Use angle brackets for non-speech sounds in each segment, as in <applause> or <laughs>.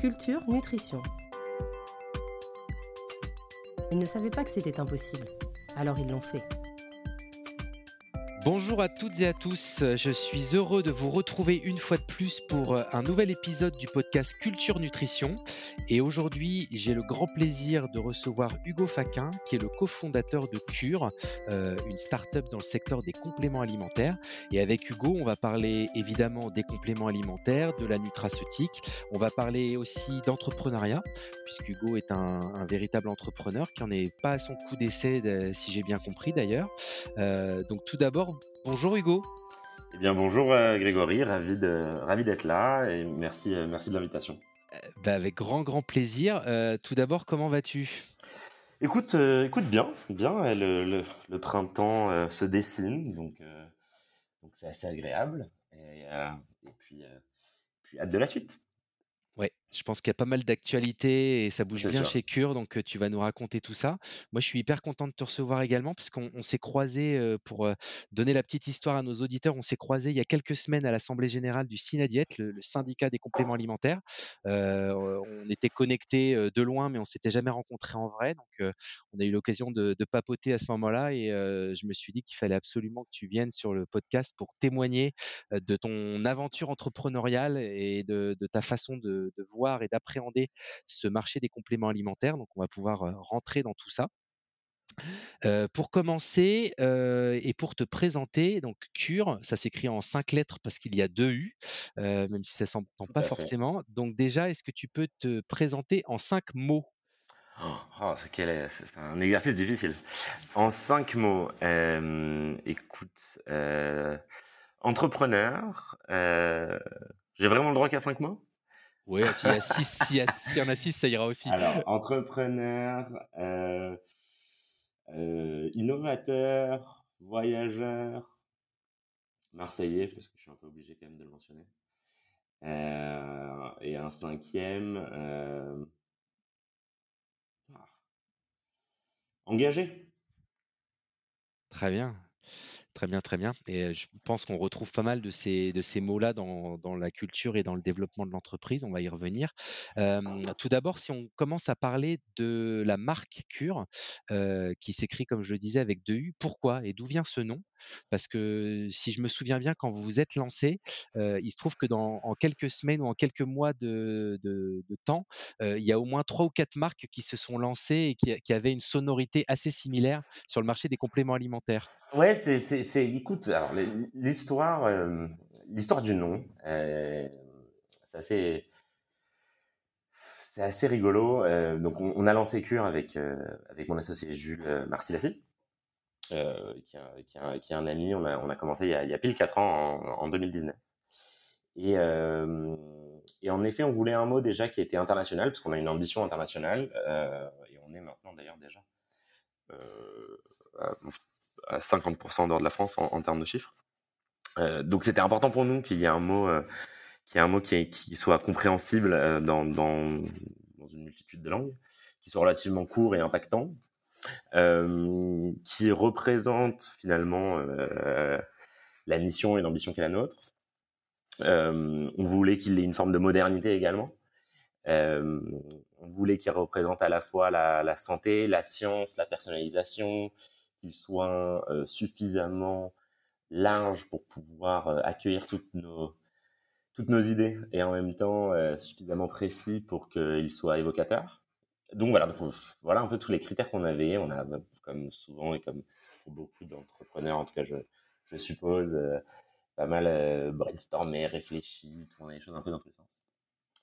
Culture Nutrition. Ils ne savaient pas que c'était impossible, alors ils l'ont fait. Bonjour à toutes et à tous, je suis heureux de vous retrouver une fois de plus pour un nouvel épisode du podcast Culture Nutrition. Et aujourd'hui, j'ai le grand plaisir de recevoir Hugo Faquin, qui est le cofondateur de Cure, euh, une start-up dans le secteur des compléments alimentaires. Et avec Hugo, on va parler évidemment des compléments alimentaires, de la nutraceutique. On va parler aussi d'entrepreneuriat, puisque Hugo est un, véritable entrepreneur qui en est pas à son coup d'essai, si j'ai bien compris d'ailleurs. Euh, donc tout d'abord, bonjour Hugo. Eh bien bonjour euh, Grégory, ravi d'être là et merci euh, merci de l'invitation. Euh, bah, avec grand grand plaisir. tout d'abord, comment vas-tu? Écoute, écoute bien, bien. Le, printemps se dessine, donc donc c'est assez agréable. Et, et puis puis hâte de la suite. Ouais, je pense qu'il y a pas mal d'actualités et ça bouge bien chez Cure, donc tu vas nous raconter tout ça. Moi, je suis hyper content de te recevoir également parce qu'on s'est croisé pour donner la petite histoire à nos auditeurs. On s'est croisé il y a quelques semaines à l'Assemblée générale du Synadiet, le, syndicat des compléments alimentaires. on était connectés de loin, mais on s'était jamais rencontrés en vrai. Donc, on a eu l'occasion de, papoter à ce moment-là et je me suis dit qu'il fallait absolument que tu viennes sur le podcast pour témoigner de ton aventure entrepreneuriale et de, ta façon de, de voir et d'appréhender ce marché des compléments alimentaires. Donc, on va pouvoir rentrer dans tout ça. pour commencer et pour te présenter, donc Cure, ça s'écrit en cinq lettres parce qu'il y a deux U, même si ça s'entend pas forcément. Donc déjà, est-ce que tu peux te présenter en cinq mots? Oh, oh c'est un exercice difficile. En cinq mots, écoute, entrepreneur, j'ai vraiment le droit qu'à cinq mots? Oui, s'il y, a six, y, en a six, ça ira aussi. Alors, entrepreneur, euh, euh, innovateur, voyageur, marseillais, parce que je suis un peu obligé quand même de le mentionner. Euh, et un cinquième, ah, engagé. Très bien. Très bien, très bien. Et je pense qu'on retrouve pas mal de ces, mots-là dans, la culture et dans le développement de l'entreprise. On va y revenir. tout d'abord, si on commence à parler de la marque Cure, qui s'écrit, comme je le disais, avec deux U, pourquoi et d'où vient ce nom? Parce que si je me souviens bien, quand vous vous êtes lancé, il se trouve que dans en quelques semaines ou en quelques mois de temps, il y a au moins trois ou quatre marques qui se sont lancées et qui, qui avaient une sonorité assez similaire sur le marché des compléments alimentaires. Ouais, c'est c'est écoute, alors l'histoire euh, l'histoire du nom, euh, c'est assez rigolo. Euh, donc on, a lancé Cure avec avec mon associé Jules Marcilassi, qui, qui, est un ami. On a commencé il y a, pile 4 ans en, en 2019. Et et en effet, on voulait un mot déjà qui était international, parce qu'on a une ambition internationale, et on est maintenant d'ailleurs déjà à 50% dehors de la France en, termes de chiffres. Euh, donc c'était important pour nous qu'il y ait un mot, euh, qui un mot qui, soit compréhensible euh, dans, une multitude de langues, qui soit relativement court et impactant, qui représente finalement la mission et l'ambition qui est la nôtre. on voulait qu'il ait une forme de modernité également. on voulait qu'il représente à la fois la santé, la science, la personnalisation, qu'il soit euh, suffisamment large pour pouvoir euh, accueillir toutes nos, toutes nos idées et en même temps euh, suffisamment précis pour qu'il soit évocateur. Donc voilà, voilà un peu tous les critères qu'on avait. On a, comme souvent et comme pour beaucoup d'entrepreneurs, en tout cas je, je suppose, pas mal brainstormé, réfléchi, tourné les choses un peu dans tous les sens.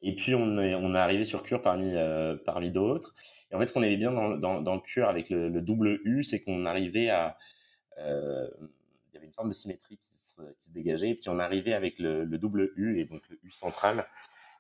Et puis on est, on est arrivé sur Cure parmi, euh, parmi d'autres. Et en fait, ce qu'on aimait bien dans, dans, dans Cure avec le, le, double U, c'est qu'on arrivait à... Euh, il y avait une forme de symétrie qui se, qui se, dégageait. Et puis on arrivait avec le, le, double U, et donc le U central,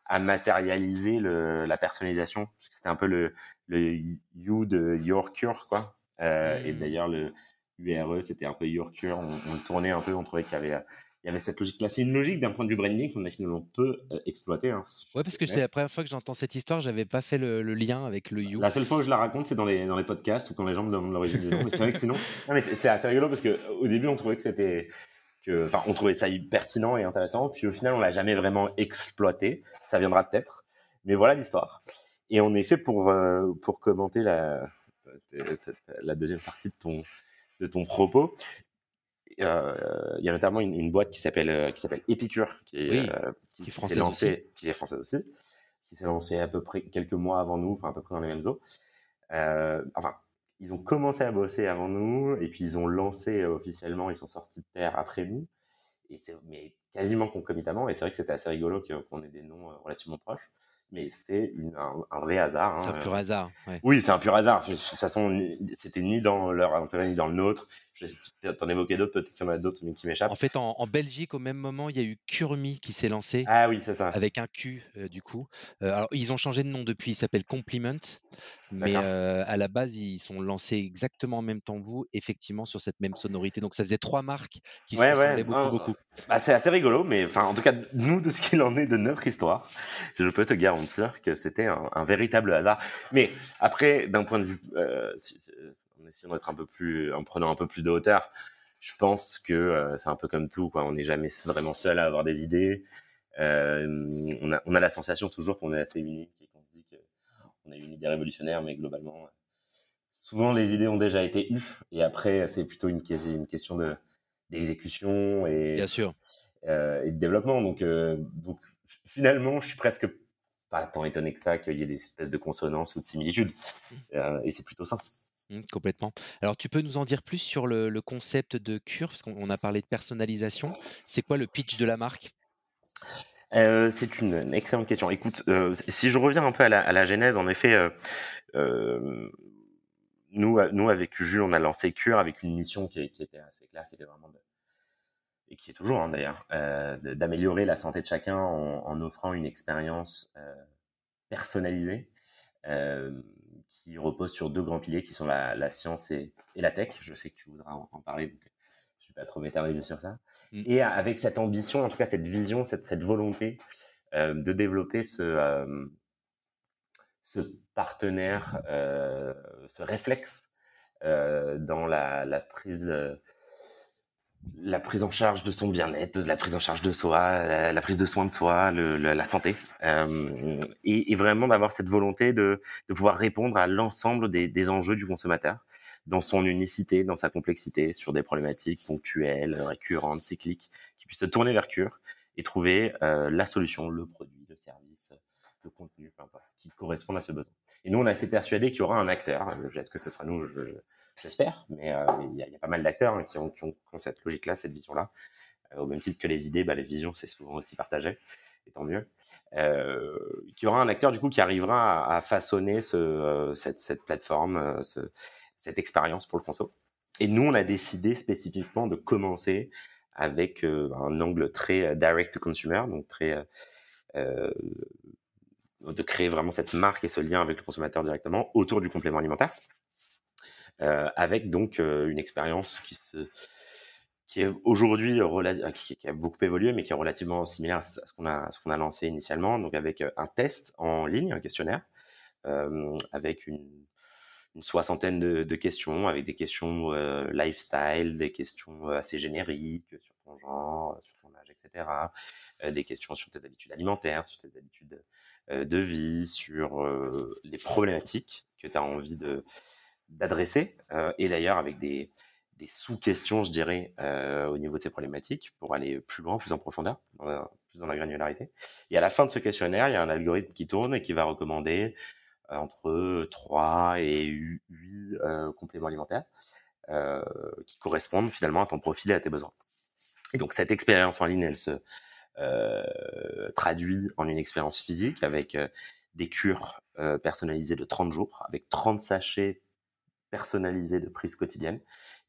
à matérialiser le, la personnalisation. C'était un peu le, le You de Your Cure, quoi. Euh, Et mmh. d'ailleurs, le URE, c'était un peu Your Cure. On, on, le tournait un peu, on trouvait qu'il y avait il y avait cette logique-là. C'est une logique d'un point de vue branding qu'on a finalement peu euh, exploité. Hein, ouais, parce que c'est la première fois que j'entends cette histoire, j'avais pas fait le, lien avec le You. La seule fois où je la raconte, c'est dans les, dans les podcasts ou quand les gens me demandent l'origine du nom. Mais c'est vrai que sinon, c'est assez rigolo parce que au début, on trouvait que c'était, que, enfin, on trouvait ça pertinent et intéressant. Puis au final, on l'a jamais vraiment exploité. Ça viendra peut-être. mais voilà l'histoire. Et en effet, pour, pour commenter la, la deuxième partie de ton, de ton propos, il y a notamment une, boîte qui s'appelle qui s'appelle Epicure, qui est, qui, est française aussi. qui est française aussi, qui s'est lancée à peu près quelques mois avant nous, enfin à peu près dans les mêmes eaux. enfin, ils ont commencé à bosser avant nous, et puis ils ont lancé officiellement, ils sont sortis de terre après nous, et c'est mais quasiment concomitamment. Et c'est vrai que c'était assez rigolo qu'on ait des noms relativement proches mais c'est un, vrai hasard. C'est un hein, pur hasard. Oui, c'est un pur hasard. De toute façon, c'était ni dans leur intérêt ni dans le nôtre. T'en évoquais d'autres, peut-être qu'il y en a d'autres qui m'échappent. En fait, en, Belgique, au même moment, il y a eu Kurmi qui s'est lancé. Ah oui, c'est ça. Avec un Q, euh, du coup. Euh, alors, ils ont changé de nom depuis, ils s'appellent Compliment. Mais euh, à la base, ils sont lancés exactement en même temps que vous, effectivement, sur cette même sonorité. Donc, ça faisait trois marques qui se ressemblaient beaucoup, beaucoup. Bah, c'est assez rigolo, mais en tout cas, nous, de ce qu'il en est de notre histoire, je peux te garantir que c'était un, véritable hasard. Mais après, d'un point de vue en essayant d'être un peu plus, en prenant un peu plus de hauteur. Je pense que euh, c'est un peu comme tout, quoi. On n'est jamais vraiment seul à avoir des idées. Euh, on, a, on, a, la sensation toujours qu'on est assez unique et qu'on se dit qu'on a une idée révolutionnaire, mais globalement, souvent les idées ont déjà été eues. Et après, c'est plutôt une, une question de d'exécution et, Bien sûr. Euh, et de développement. Donc, donc, finalement, je suis presque pas tant étonné que ça qu'il y ait des espèces de consonances ou de similitudes. Et c'est plutôt ça. Mmh, complètement. Alors, tu peux nous en dire plus sur le, concept de cure, parce qu'on a parlé de personnalisation. C'est quoi le pitch de la marque? Euh, c'est une, excellente question. Écoute, euh, si je reviens un peu à la, genèse, en effet, euh, nous, nous, avec Jules, on a lancé Cure avec une mission qui, était assez claire, qui était vraiment et qui est toujours hein, d'ailleurs, d'améliorer la santé de chacun en, offrant une expérience personnalisée qui repose sur deux grands piliers qui sont la, science et, la tech. Je sais que tu voudras en, parler, donc je ne vais pas trop m'éterniser sur ça. Mm. Et avec cette ambition, en tout cas cette vision, cette, cette volonté euh, de développer ce, euh, ce partenaire, euh, ce réflexe dans la, la prise la prise en charge de son bien-être, la prise en charge de soi, la, prise de soin de soi, la, santé, euh, et, vraiment d'avoir cette volonté de, pouvoir répondre à l'ensemble des, enjeux du consommateur dans son unicité, dans sa complexité, sur des problématiques ponctuelles, récurrentes, cycliques, qui puisse se tourner vers Cure et trouver euh, la solution, le produit, le service, le contenu, qui correspond à ce besoin. Et nous, on est assez persuadé qu'il y aura un acteur. Est-ce que ce sera nous? J'espère, mais euh, il y, a pas mal d'acteurs hein, qui, ont, cette logique-là, cette vision-là. Euh, au même titre que les idées, bah, les visions, c'est souvent aussi partagé, et tant mieux. Euh, qu'il y aura un acteur du coup qui arrivera à, façonner ce, cette, plateforme, cette expérience pour le conso. Et nous, on a décidé spécifiquement de commencer avec un angle très direct to consumer, donc très de créer vraiment cette marque et ce lien avec le consommateur directement autour du complément alimentaire. Euh, avec donc euh, une expérience qui est aujourd'hui euh, qui, a beaucoup évolué, mais qui est relativement similaire à ce qu'on a, ce a lancé initialement, donc avec un test en ligne, un questionnaire, avec une, soixantaine de, questions, avec des questions lifestyle, des questions assez génériques sur ton genre, sur ton âge, etc., des questions sur tes habitudes alimentaires, sur tes habitudes de vie, sur les problématiques que tu as envie de, d'adresser, euh, et d'ailleurs avec des, sous-questions, je dirais, euh, au niveau de ces problématiques, pour aller plus loin, plus en profondeur, plus dans la granularité. Et à la fin de ce questionnaire, il y a un algorithme qui tourne et qui va recommander euh, entre 3 et 8 compléments alimentaires qui correspondent finalement à ton profil et à tes besoins. Et donc cette expérience en ligne, elle se traduit en une expérience physique avec des cures personnalisées de 30 jours, avec 30 sachets personnalisé de prise quotidienne.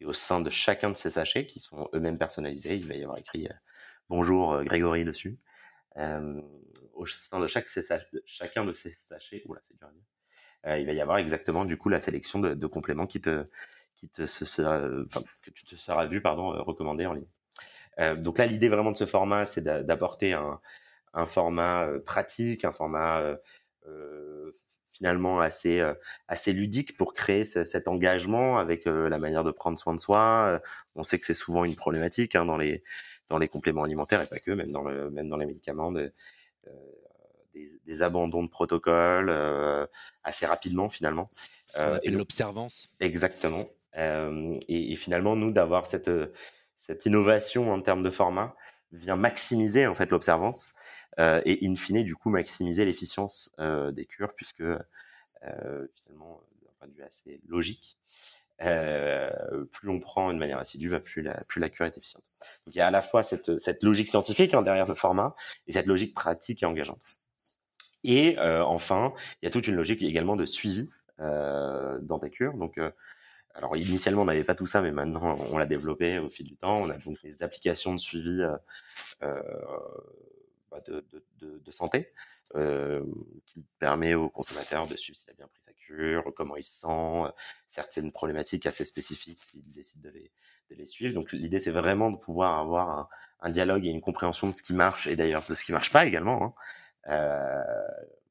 Et au sein de chacun de ces sachets, qui sont eux-mêmes personnalisés, il va y avoir écrit euh, Bonjour euh, Grégory dessus. Euh, au sein de chaque chacun de ces sachets, c'est dur il va y avoir exactement du coup la sélection de, compléments qui te, qui te que tu te seras vu pardon, recommandé en ligne. donc là, l'idée vraiment de ce format, c'est d'apporter un, un, format pratique, un format finalement assez euh, assez ludique pour créer cet engagement avec euh, la manière de prendre soin de soi. Euh, on sait que c'est souvent une problématique hein, dans les dans les compléments alimentaires et pas que, même dans le même dans les médicaments, de, des, abandons de protocole assez rapidement finalement. Qu'on appelle l'observance. Exactement. Et, et, finalement, nous, d'avoir cette, cette innovation en termes de format vient maximiser en fait l'observance et in fine du coup maximiser l'efficience des cures puisque finalement d'un point de vue assez logique plus on prend de manière assidue, bah, plus, la, plus la cure est efficiente. Donc il y a à la fois cette, cette logique scientifique hein, derrière le format et cette logique pratique et engageante. Et enfin, il y a toute une logique également de suivi dans ta cure. Donc alors initialement on n'avait pas tout ça, mais maintenant on l'a développé au fil du temps. On a donc des applications de suivi bah, de, santé qui permet aux consommateurs de suivre s'il a bien pris sa cure, comment il se sent, certaines problématiques assez spécifiques s'il décide de les, suivre. Donc l'idée c'est vraiment de pouvoir avoir un, dialogue et une compréhension de ce qui marche et d'ailleurs de ce qui marche pas également. Hein,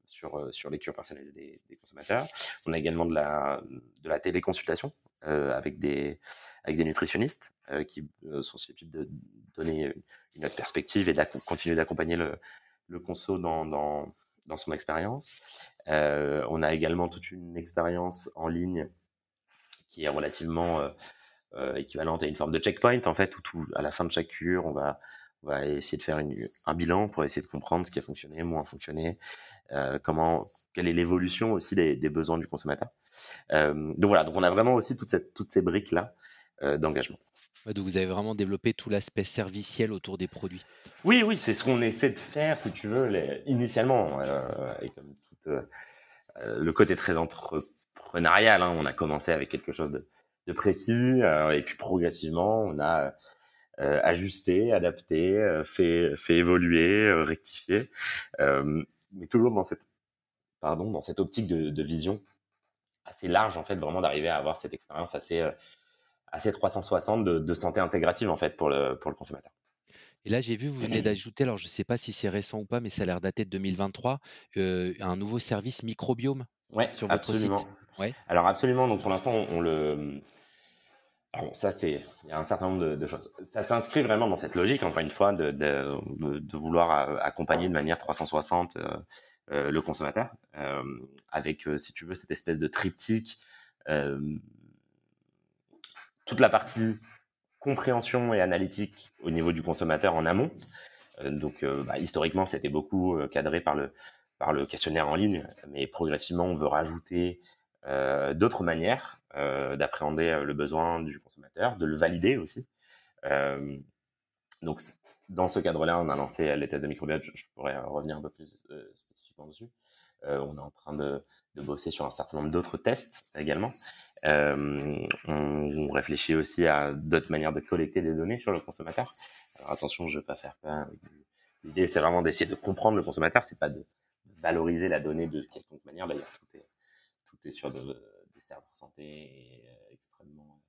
sur, sur les cures personnalisées des, consommateurs. On a également de la, de la téléconsultation avec, des, avec des nutritionnistes qui sont susceptibles de donner une autre perspective et de continuer d'accompagner le, le conso dans, dans, dans son expérience. on a également toute une expérience en ligne qui est relativement équivalente à une forme de checkpoint, en fait, où à la fin de chaque cure, on va, on va essayer de faire une, un bilan pour essayer de comprendre ce qui a fonctionné, moins fonctionné, euh, comment, quelle est l'évolution aussi des, besoins du consommateur. Euh, donc voilà, donc on a vraiment aussi toute cette, toutes ces briques là euh, d'engagement. donc vous avez vraiment développé tout l'aspect serviciel autour des produits. Oui, oui, c'est ce qu'on essaie de faire, si tu veux, les, initialement, et comme tout, le côté très entrepreneurial. Hein, on a commencé avec quelque chose de, de précis, et puis progressivement, on a ajusté, adapté, fait, fait évoluer, rectifié mais toujours dans cette, pardon, dans cette optique de, vision assez large, en fait, vraiment d'arriver à avoir cette expérience assez, euh, assez 360 de, santé intégrative, en fait, pour le, pour le consommateur. Et là, j'ai vu, vous venez <clears throat> d'ajouter, alors je ne sais pas si c'est récent ou pas, mais ça a l'air daté de 2023, euh, un nouveau service microbiome ouais, sur votre absolument. site. Ouais. Alors absolument, donc pour l'instant, on, le, alors ça, c'est, il y a un certain nombre de, choses. Ça s'inscrit vraiment dans cette logique, encore une fois, de, de, de vouloir euh, accompagner de manière 360 euh, euh, le consommateur, euh, avec, si tu veux, cette espèce de triptyque, toute la partie compréhension et analytique au niveau du consommateur en amont. donc, bah, historiquement, c'était beaucoup cadré par le, par le questionnaire en ligne, mais progressivement, on veut rajouter d'autres manières euh, d'appréhender euh, le besoin du consommateur, de le valider aussi. Euh, donc, dans ce cadre-là, on a lancé les tests de microbiote. Je, pourrais revenir un peu plus spécifiquement dessus. on est en train de, bosser sur un certain nombre d'autres tests également. on, réfléchit aussi à d'autres manières de collecter des données sur le consommateur. Alors attention, je ne veux pas faire peur. L'idée, c'est vraiment d'essayer de comprendre le consommateur. C'est pas de valoriser la donnée de quelconque manière. D'ailleurs, tout est, tout est sur de, serveurs santé euh, extrêmement,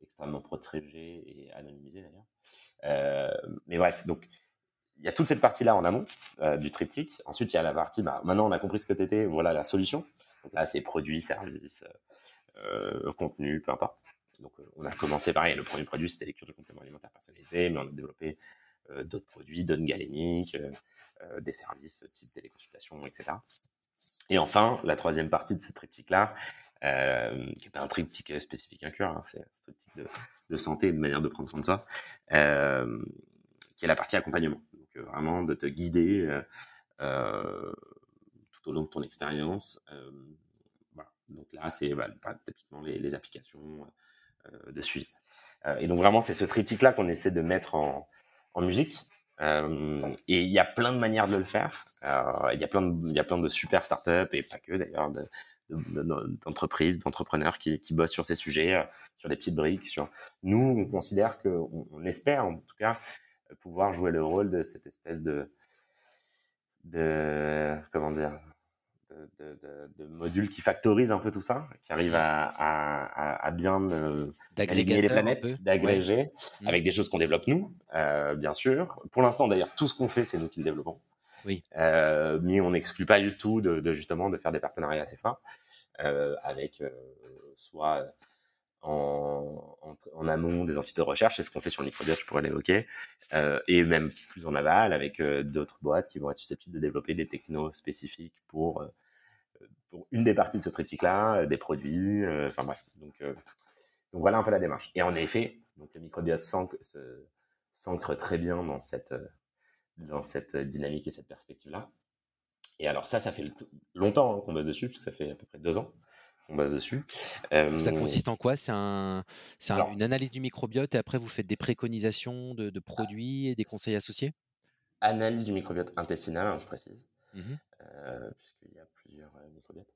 extrêmement protégé et anonymisé d'ailleurs. Euh, mais bref, donc il y a toute cette partie-là en amont euh, du triptyque. Ensuite, il y a la partie, bah, maintenant on a compris ce que tu étais, voilà la solution. Donc là, c'est produits, services, euh, contenu, peu importe. Donc on a commencé pareil, le premier produit c'était les cures de compléments alimentaires mais on a développé d'autres produits, d'autres galéniques, des services type téléconsultation, etc. Et enfin, la troisième partie de ce triptyque-là, euh, qui n'est pas un triptyque spécifique à cœur, hein, c'est un de, de, santé, une manière de prendre soin de ça, euh, qui est la partie accompagnement. Donc euh, vraiment de te guider euh, tout au long de ton expérience. Donc là, c'est bah, typiquement les, applications de suivi. et donc vraiment, c'est ce triptyque-là qu'on essaie de mettre en, musique. Euh, et il y a plein de manières de le faire. De, il y a plein de super startups et pas que d'ailleurs d'entreprises, d'entrepreneurs qui, qui, bossent sur ces sujets, euh, sur des petites briques. Sur... Nous, on considère qu'on on espère en tout cas pouvoir jouer le rôle de cette espèce de, de comment dire, de, de, de, module qui factorise un peu tout ça, qui arrive à, à, à, bien euh, aligner les planètes, d'agréger, avec des choses qu'on développe nous, euh, bien sûr. Pour l'instant, d'ailleurs, tout ce qu'on fait, c'est nous qui le développons. Euh, mais on n'exclut pas du tout de, justement de faire des partenariats assez forts euh, avec euh, soit en, amont des entités de recherche, c'est ce qu'on fait sur le microbiote, je pourrais l'évoquer, et même plus en aval avec d'autres boîtes qui vont être susceptibles de développer des technos spécifiques pour, pour une des parties de ce triptyque-là, des produits, enfin bref. Donc, donc voilà un peu la démarche. Et en effet, donc le microbiote s'ancre très bien dans cette, dans cette dynamique et cette perspective-là. Et alors ça, ça fait longtemps hein, qu'on bosse dessus, parce que ça fait à peu près deux ans on base dessus. Ça consiste en quoi? C'est un, une analyse du microbiote et après vous faites des préconisations de, de produits et des conseils associés? Analyse du microbiote intestinal, hein, je précise, mmh puisqu'il y a plusieurs microbiotes.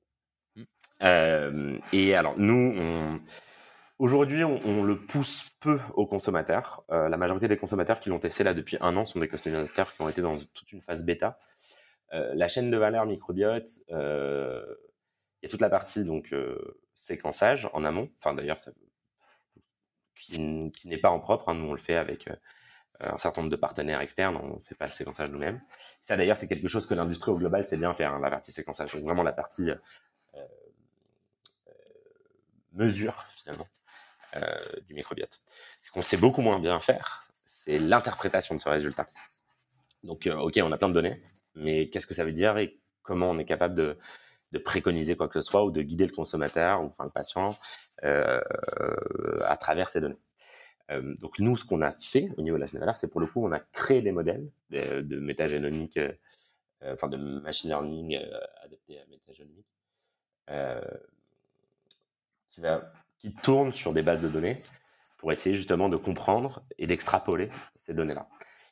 Mmh. et alors nous, aujourd'hui, on, le pousse peu aux consommateurs. la majorité des consommateurs qui l'ont testé là depuis un an sont des consommateurs qui ont été dans toute une phase bêta. la chaîne de valeur microbiote, il y a toute la partie donc séquençage en amont. Enfin d'ailleurs, qui, n'est pas en propre. Hein. Nous on le fait avec un certain nombre de partenaires externes. On ne fait pas le séquençage nous-mêmes. Ça d'ailleurs, c'est quelque chose que l'industrie au global sait bien faire. Hein, la partie séquençage, donc vraiment la partie mesure finalement du microbiote. Ce qu'on sait beaucoup moins bien faire, c'est l'interprétation de ce résultat. Donc, ok, on a plein de données, mais qu'est-ce que ça veut dire et comment on est capable de, préconiser quoi que ce soit ou de guider le consommateur ou le patient euh, à travers ces données. Euh, donc nous, ce qu'on a fait au niveau de la chaîne de c'est pour le coup, on a créé des modèles de, de euh, enfin de machine learning adapté à métagénomique, qui, va, qui tourne sur des bases de données pour essayer justement de comprendre et d'extrapoler ces données-là.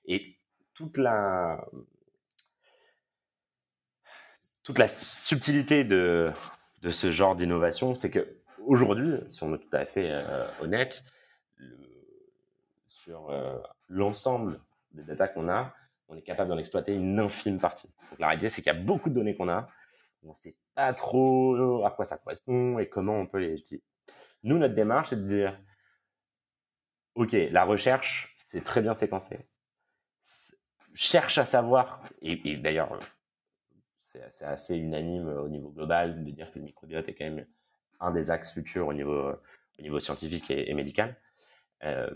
Et toute la, toute la subtilité de, de ce genre d'innovation, c'est que aujourd'hui, si on est tout à fait euh, honnête, sur euh, l'ensemble des data qu'on a, on est capable d'en exploiter une infime partie. Donc la réalité, c'est qu'il y a beaucoup de données qu'on a, on ne sait pas trop à quoi ça correspond et comment on peut les utiliser. Nous, notre démarche, c'est de dire, OK, la recherche, c'est très bien séquencé. Cherche à savoir, et d'ailleurs, c'est assez unanime euh, au niveau global de dire que le microbiote est quand même un des axes futurs au niveau, euh, au niveau scientifique et, médical. Euh,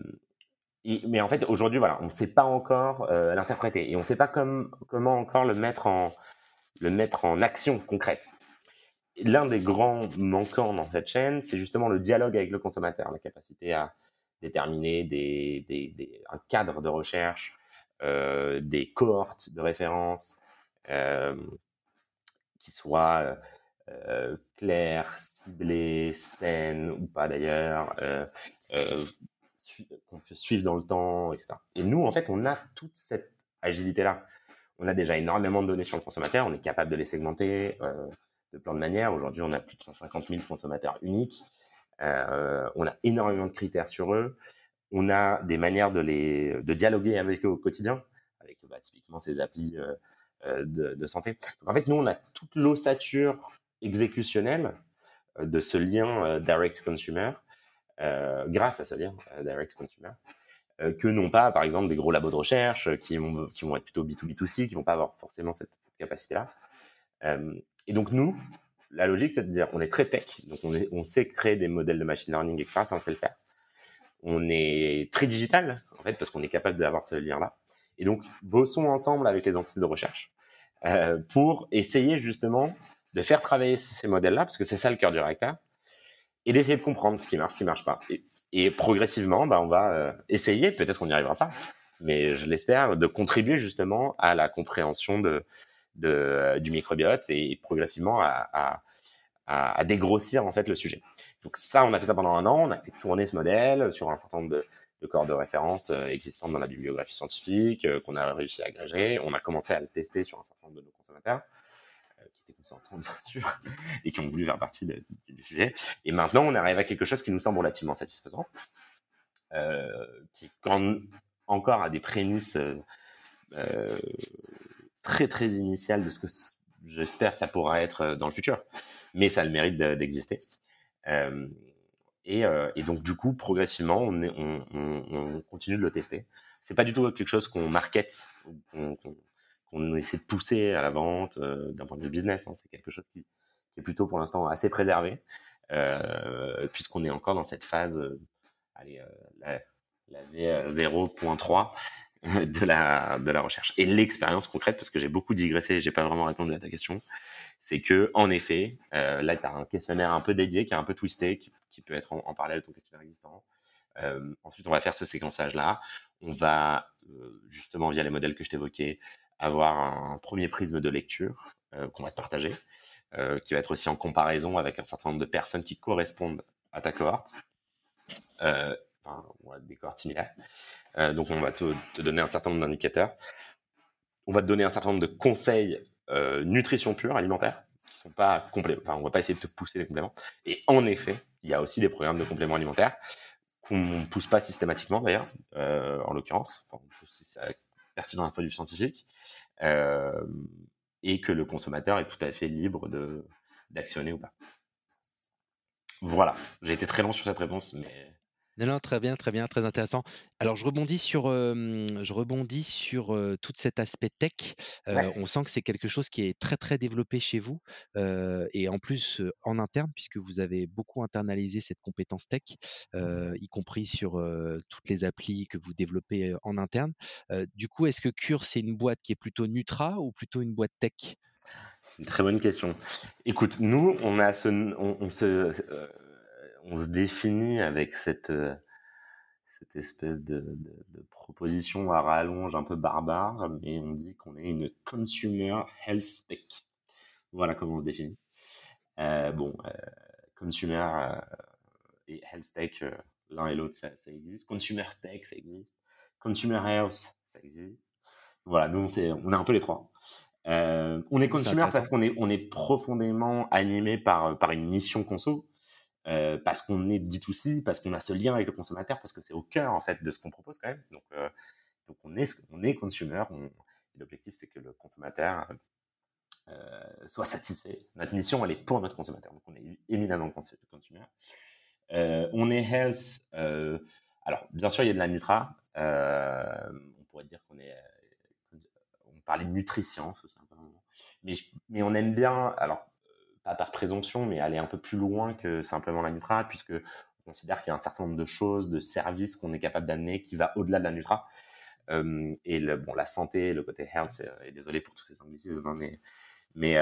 mais en fait, aujourd'hui, voilà, on ne sait pas encore l'interpréter et on ne sait pas comment encore le mettre en, le mettre en action concrète. L'un des grands manquants dans cette chaîne, c'est justement le dialogue avec le consommateur, la capacité à déterminer un cadre de recherche, des cohortes de référence, qui soit euh, clair, ciblé, saine ou pas d'ailleurs, euh, euh, qu'on peut suivre dans le temps, etc. Et nous, en fait, on a toute cette agilité-là. On a déjà énormément de données sur le consommateur, on est capable de les segmenter de plein de manières. Aujourd'hui, on a plus de 150 000 consommateurs uniques. on a énormément de critères sur eux. On a des manières de, les, de dialoguer avec eux au quotidien, avec bah, typiquement ces applis euh, de, santé. en fait, nous, on a toute l'ossature exécutionnelle euh, de ce lien euh, direct-consumer, grâce à ce lien direct-consumer, que n'ont pas, par exemple, des gros labos de recherche qui vont, qui vont être plutôt B2B2C, qui vont pas avoir forcément cette, capacité-là. Et donc, nous, la logique, c'est de dire, on est très tech, donc on, sait créer des modèles de machine learning, etc., ça, on sait le faire. On est très digital, en fait, parce qu'on est capable d'avoir ce lien-là. Et donc, bossons ensemble avec les entités de recherche euh, pour essayer justement de faire travailler ces modèles-là, parce que c'est ça le cœur du réacteur, et d'essayer de comprendre ce qui marche, ce qui marche pas. Et, progressivement, bah, on va euh, essayer, peut-être qu'on n'y arrivera pas, mais je l'espère, de contribuer justement à la compréhension de, euh, du microbiote et progressivement à, à, dégrossir en fait le sujet. Donc ça, on a fait ça pendant un an, on a fait tourner ce modèle sur un certain nombre de, de corps de référence euh, existantes dans la bibliographie scientifique, euh, qu'on a réussi à agréger. On a commencé à le tester sur un certain nombre de nos consommateurs, qui étaient consentants <laughs> bien sûr, et qui ont voulu faire partie du sujet. Et maintenant, on arrive à quelque chose qui nous semble relativement satisfaisant, qui quand encore à des prémices très très initiales de ce que j'espère ça pourra être dans le futur, mais ça a le mérite d'exister. Euh, et, donc, du coup, progressivement, on, on, continue de le tester. C'est pas du tout quelque chose qu'on market, qu'on essaie de pousser à la vente euh, d'un point de vue business. Hein. C'est quelque chose qui, est plutôt pour l'instant assez préservé. puisqu'on est encore dans cette phase, allez, la, la V0.3 <laughs> de la, recherche. Et l'expérience concrète, parce que j'ai beaucoup digressé j'ai pas vraiment répondu à ta question, c'est que en effet, euh, là, tu as un questionnaire un peu dédié, qui est un peu twisté, qui, peut être en, parallèle de ton questionnaire existant. Euh, ensuite, on va faire ce séquençage-là. On va, euh, justement, via les modèles que je t'évoquais, avoir un premier prisme de lecture qu'on va te partager, qui va être aussi en comparaison avec un certain nombre de personnes qui correspondent à ta cohorte, enfin, des cohortes similaires. Euh, donc, on va te, donner un certain nombre d'indicateurs. On va te donner un certain nombre de conseils euh, nutrition pure, alimentaire, qui sont pas complets. Enfin, on va pas essayer de te pousser les compléments. Et en effet, il y a aussi des programmes de compléments alimentaires qu'on ne pousse pas systématiquement d'ailleurs, euh, en l'occurrence. Enfin, c'est pertinent d'un point de vue scientifique. et que le consommateur est tout à fait libre d'actionner ou pas. Voilà, j'ai été très long sur cette réponse, mais non, non, très bien, très bien, très intéressant. Alors, je rebondis sur, je rebondis sur tout cet aspect tech. on sent que c'est quelque chose qui est très, très développé chez vous et en plus en interne, puisque vous avez beaucoup internalisé cette compétence tech, y compris sur toutes les applis que vous développez en interne. du coup, est-ce que Cure, c'est une boîte qui est plutôt Nutra ou plutôt une boîte tech? C'est une très bonne question. Écoute, nous, on a ce, on se, on se définit avec cette, euh, cette espèce de, proposition à rallonge un peu barbare, mais on dit qu'on est une consumer health tech. Voilà comment on se définit. Euh, bon, euh, consumer et health tech, l'un et l'autre, ça, existe. Consumer tech, ça existe. Consumer health, ça existe. Voilà, nous, on, on est un peu les trois. on est consumer parce qu'on est, on est profondément animé par, par une mission conso. Euh, parce qu'on est dit aussi, parce qu'on a ce lien avec le consommateur, parce que c'est au cœur en fait de ce qu'on propose quand même. Donc, euh, donc on est on est consumer. L'objectif c'est que le consommateur euh, soit satisfait. Notre mission elle est pour notre consommateur. Donc on est éminemment consumer. on est health. alors bien sûr il y a de la nutra. on pourrait dire qu'on est on parlait de peu. Mais, mais on aime bien. Alors pas par présomption, mais aller un peu plus loin que simplement la Nutra, puisque on considère qu'il y a un certain nombre de choses, de services qu'on est capable d'amener qui va au-delà de la Nutra. et le, bon, la santé, le côté health, et désolé pour tous ces anglicismes, hein, mais, mais,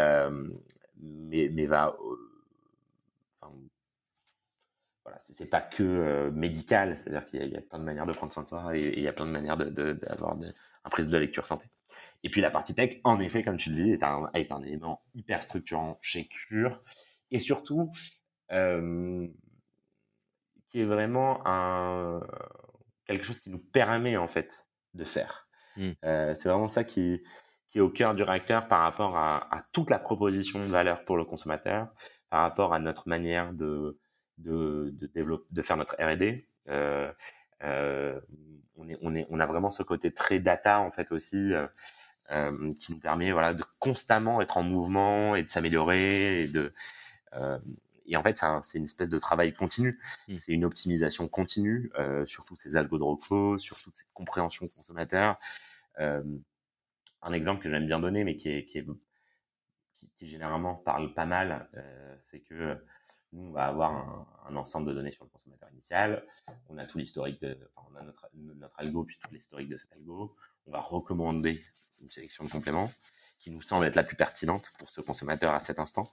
mais, mais, va. Voilà, c'est pas que médical, c'est-à-dire qu'il y, a plein de manières de prendre soin de soi et, il y a plein de manières d'avoir un prisme de lecture santé. Et puis la partie tech, en effet, comme tu le dis, est un, est un élément hyper structurant chez Cure. Et surtout, euh, qui est vraiment un, quelque chose qui nous permet en fait de faire. Mmh. Euh, c'est vraiment ça qui, qui, est au cœur du réacteur par rapport à, toute la proposition de valeur pour le consommateur, par rapport à notre manière de, de, de, développer, de faire notre R&D. Euh, on, est, on, est, on a vraiment ce côté très data en fait aussi euh, qui nous permet voilà, de constamment être en mouvement et de s'améliorer et de euh, et en fait, c'est une espèce de travail continu. Mmh. C'est une optimisation continue euh, sur tous ces algos de recours, sur toute cette compréhension consommateur. Euh, un exemple que j'aime bien donner, mais qui, est, qui, est, qui, généralement parle pas mal, c'est que nous, on va avoir un, un, ensemble de données sur le consommateur initial. On a tout l'historique de, enfin, on a notre, notre algo, puis tout l'historique de cet algo. On va recommander une sélection de compléments qui nous semble être la plus pertinente pour ce consommateur à cet instant.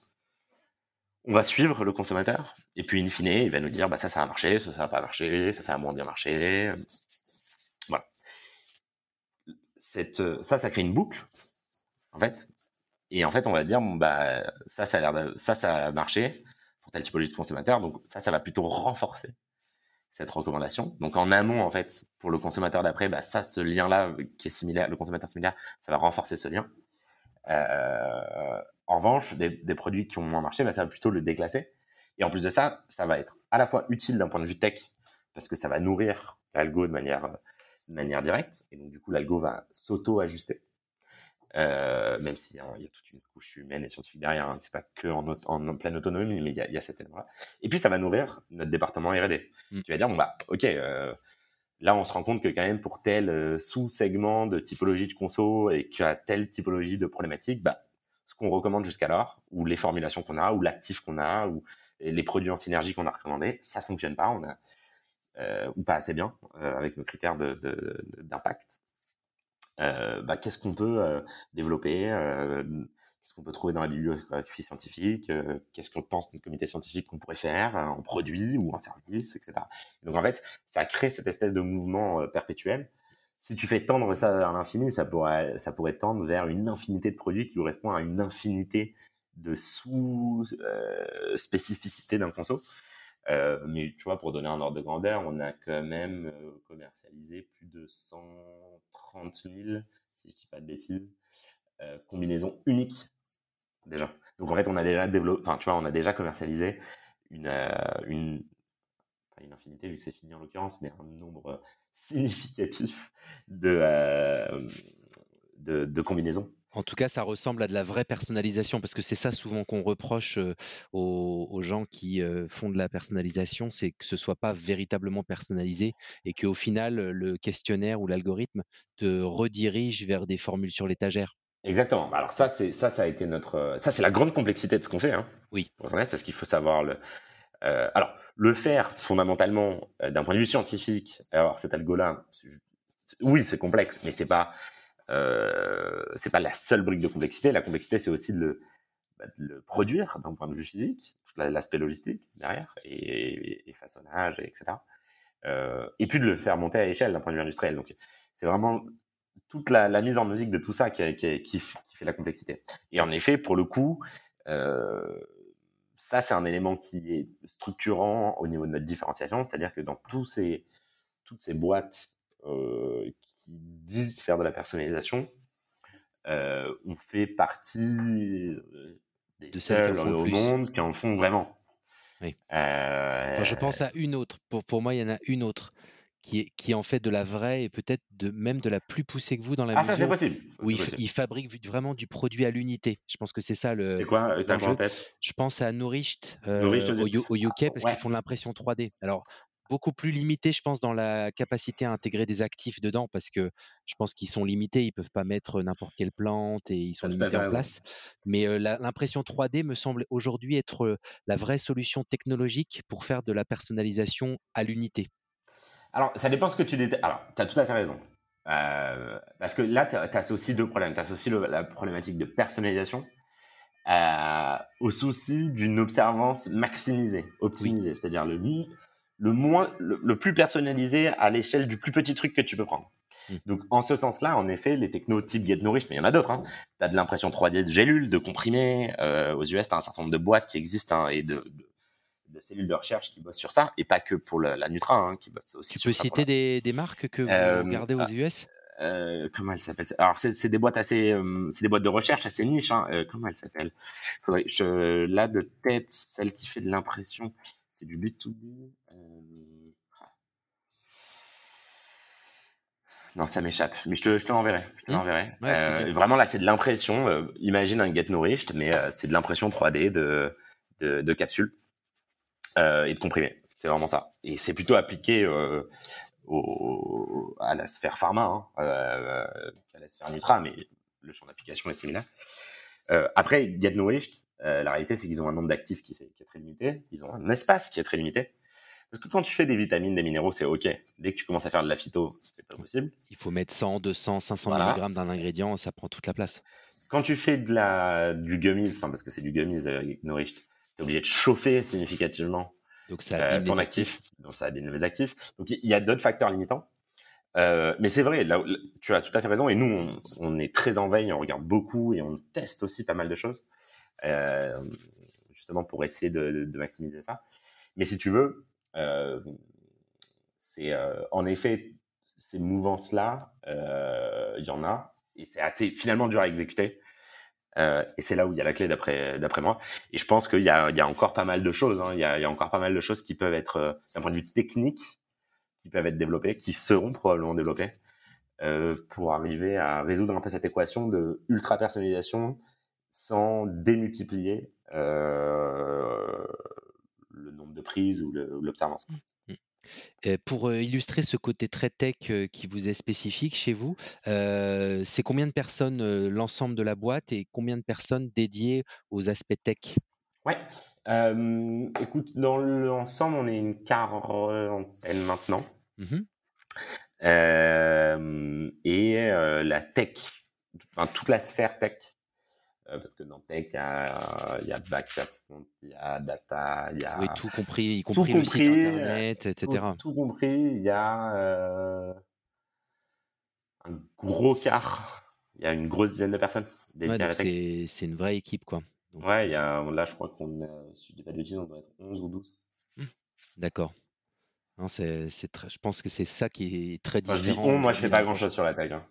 On va suivre le consommateur et puis in fine, il va nous dire bah ça ça a marché, ça ça a pas marché, ça ça a moins bien marché. Voilà. Ça ça crée une boucle en fait. Et en fait, on va dire bon bah ça ça a ça ça a marché pour telle typologie de consommateur, donc ça ça va plutôt renforcer cette recommandation. Donc en amont, en fait, pour le consommateur d'après, bah, ça, ce lien-là qui est similaire, le consommateur similaire, ça va renforcer ce lien. Euh, en revanche, des, produits qui ont moins marché, bah, ça va plutôt le déclasser. Et en plus de ça, ça va être à la fois utile d'un point de vue tech, parce que ça va nourrir l'algo de manière, de manière directe. Et donc, du coup, l'algo va s'auto-ajuster. Euh, même s'il y, a toute une couche humaine et scientifique derrière, hein, c'est pas que en, en, pleine autonomie, mais il y a, y a cet élément-là. Et puis ça va nourrir notre département R&D. Mmh. Tu vas dire bon bah ok, euh, là on se rend compte que quand même pour tel euh, sous-segment de typologie de conso et qu'à telle typologie de problématique, bah ce qu'on recommande jusqu'alors, ou les formulations qu'on a, ou l'actif qu'on a, ou les produits en synergie qu'on a recommandés, ça fonctionne pas, on a, ou pas assez bien avec nos critères d'impact. De, bah, qu'est-ce qu'on peut développer Qu'est-ce qu'on peut trouver dans la bibliographie scientifique Qu'est-ce qu'on pense du comité scientifique qu'on pourrait faire en produit ou en service, etc. donc en fait, ça crée cette espèce de mouvement perpétuel si tu fais tendre ça à l'infini, ça pourrait, ça pourrait tendre vers une infinité de produits qui correspond à une infinité de sous-spécificités euh, d'un conso. Euh, mais tu vois, pour donner un ordre de grandeur, on a quand même euh, commercialisé plus de 130 000, si je dis pas de bêtises, combinaisons uniques déjà. Donc en fait, on a déjà développé, enfin tu vois, on a déjà commercialisé une, une, une infinité vu que c'est fini en l'occurrence, mais un nombre <laughs> significatif de, euh, de, de, combinaisons. En tout cas, ça ressemble à de la vraie personnalisation, parce que c'est ça souvent qu'on reproche aux, gens qui font de la personnalisation, c'est que ce soit pas véritablement personnalisé et qu'au final, le questionnaire ou l'algorithme te redirige vers des formules sur l'étagère. Exactement. Alors ça, c'est ça, ça a été notre, ça c'est la grande complexité de ce qu'on fait. Hein, oui. parce qu'il faut savoir le, euh, alors, le faire fondamentalement euh, d'un point de vue scientifique, alors cet algo-là, oui, c'est complexe, mais c'est pas euh, c'est pas la seule brique de complexité. La complexité, c'est aussi de le, bah, produire d'un point de vue physique, l'aspect logistique derrière, et, façonnage, etc. Euh, et puis de le faire monter à échelle d'un point de vue industriel. Donc, c'est vraiment toute la, mise en musique de tout ça qui, fait la complexité. Et en effet, pour le coup, euh, ça, c'est un élément qui est structurant au niveau de notre différenciation, c'est-à-dire que dans tous ces, toutes ces boîtes euh, qui disent faire de la personnalisation, euh, on fait partie euh, des de seuls au monde qui en font vraiment. Oui. je pense à une autre. Pour, pour moi, il y en a une autre qui est, qui en fait de la vraie et peut-être de, même de la plus poussée que vous dans la ah, ça, c'est possible. où il, fabrique vraiment du produit à l'unité. Je pense que c'est ça le. C'est quoi euh, en tête? Je pense à Nourished, euh, au, UK parce qu'ils font de l'impression 3D. Alors, beaucoup plus limité, je pense, dans la capacité à intégrer des actifs dedans, parce que je pense qu'ils sont limités, ils peuvent pas mettre n'importe quelle plante et ils sont limités en place. Mais euh, l'impression 3D me semble aujourd'hui être la vraie solution technologique pour faire de la personnalisation à l'unité. Alors, ça dépend ce que tu détectes. Alors, tu as tout à fait raison. Euh, parce que là, tu as aussi deux problèmes. Tu as aussi la problématique de personnalisation euh, au souci d'une observance maximisée, optimisée, c'est-à-dire le, le, moins, le, plus personnalisé à l'échelle du plus petit truc que tu peux prendre. Mmh. Donc, en ce sens-là, en effet, les technos type Get mais il y en a d'autres. Hein. Tu as de l'impression 3D de gélules, de comprimés. Euh, aux US, tu as un certain nombre de boîtes qui existent hein, et de, de cellules de recherche qui bossent sur ça, et pas que pour la Nutra, hein, qui bosse aussi. Tu peux citer des, des, marques que vous euh, regardez aux US euh, comment elle s'appelle Alors c'est des boîtes assez, euh, c'est des boîtes de recherche assez niche. Hein. comment elle s'appelle Là de tête, celle qui fait de l'impression, c'est du B2B. Non, ça m'échappe, mais je te, je te l'enverrai. Je mmh. vraiment là, c'est de l'impression. imagine un Get Nourished, mais c'est de l'impression 3D de, de, de capsules. Euh, et de comprimer. C'est vraiment ça. Et c'est plutôt appliqué euh, au, à la sphère pharma, hein, euh, à la sphère Nutra, mais le champ d'application est similaire. après, Get Nourished, la réalité, c'est qu'ils ont un nombre d'actifs qui, qui, est très limité. Ils ont un espace qui est très limité. Parce que quand tu fais des vitamines, des minéraux, c'est OK. Dès que tu commences à faire de la phyto, c'est pas possible. Il faut mettre 100, 200, 500 mg d'un ingrédient, ça prend toute la place. Quand tu fais de la, du gummies, parce que c'est du gummies avec Nourished, tu es obligé de chauffer significativement donc ça euh, ton actif. Donc ça abîme les actifs. Donc il y a d'autres facteurs limitants. Euh, mais c'est vrai, là, tu as tout à fait raison. Et nous, on, est très en veille, on regarde beaucoup et on teste aussi pas mal de choses, euh, justement pour essayer de, maximiser ça. Mais si tu veux, c'est en effet ces mouvances-là, il y en a, et c'est assez finalement dur à exécuter. Euh, et c'est là où il y a la clé d'après moi. Et je pense qu'il y y a encore pas mal de choses. Hein. Il, y a, encore pas mal de choses qui peuvent être, euh, d'un point de vue technique, qui peuvent être développées, qui seront probablement développées euh, pour arriver à résoudre un peu cette équation de ultra personnalisation sans démultiplier le nombre de prises ou l'observance. Mmh. pour illustrer ce côté très tech qui vous est spécifique chez vous, c'est combien de personnes l'ensemble de la boîte et combien de personnes dédiées aux aspects tech? Ouais, écoute, dans l'ensemble, on est une quarantaine maintenant. Mmh et la tech, enfin, toute la sphère tech, parce que dans tech, il y a, y a backup, il y a data, il y a. Oui, tout compris, y compris le site internet, etc. Tout, compris, il y a euh, un gros quart, il y a une grosse dizaine de personnes ouais, C'est une vraie équipe, quoi. Ouais, il y a, là, je crois qu'on, si je dis pas de bêtises, on doit être 11 ou 12. Mmh. D'accord. Non, c'est, je pense que c'est ça qui est très différent. Moi, je, moi, je fais pas grand chose sur la tech. Hein.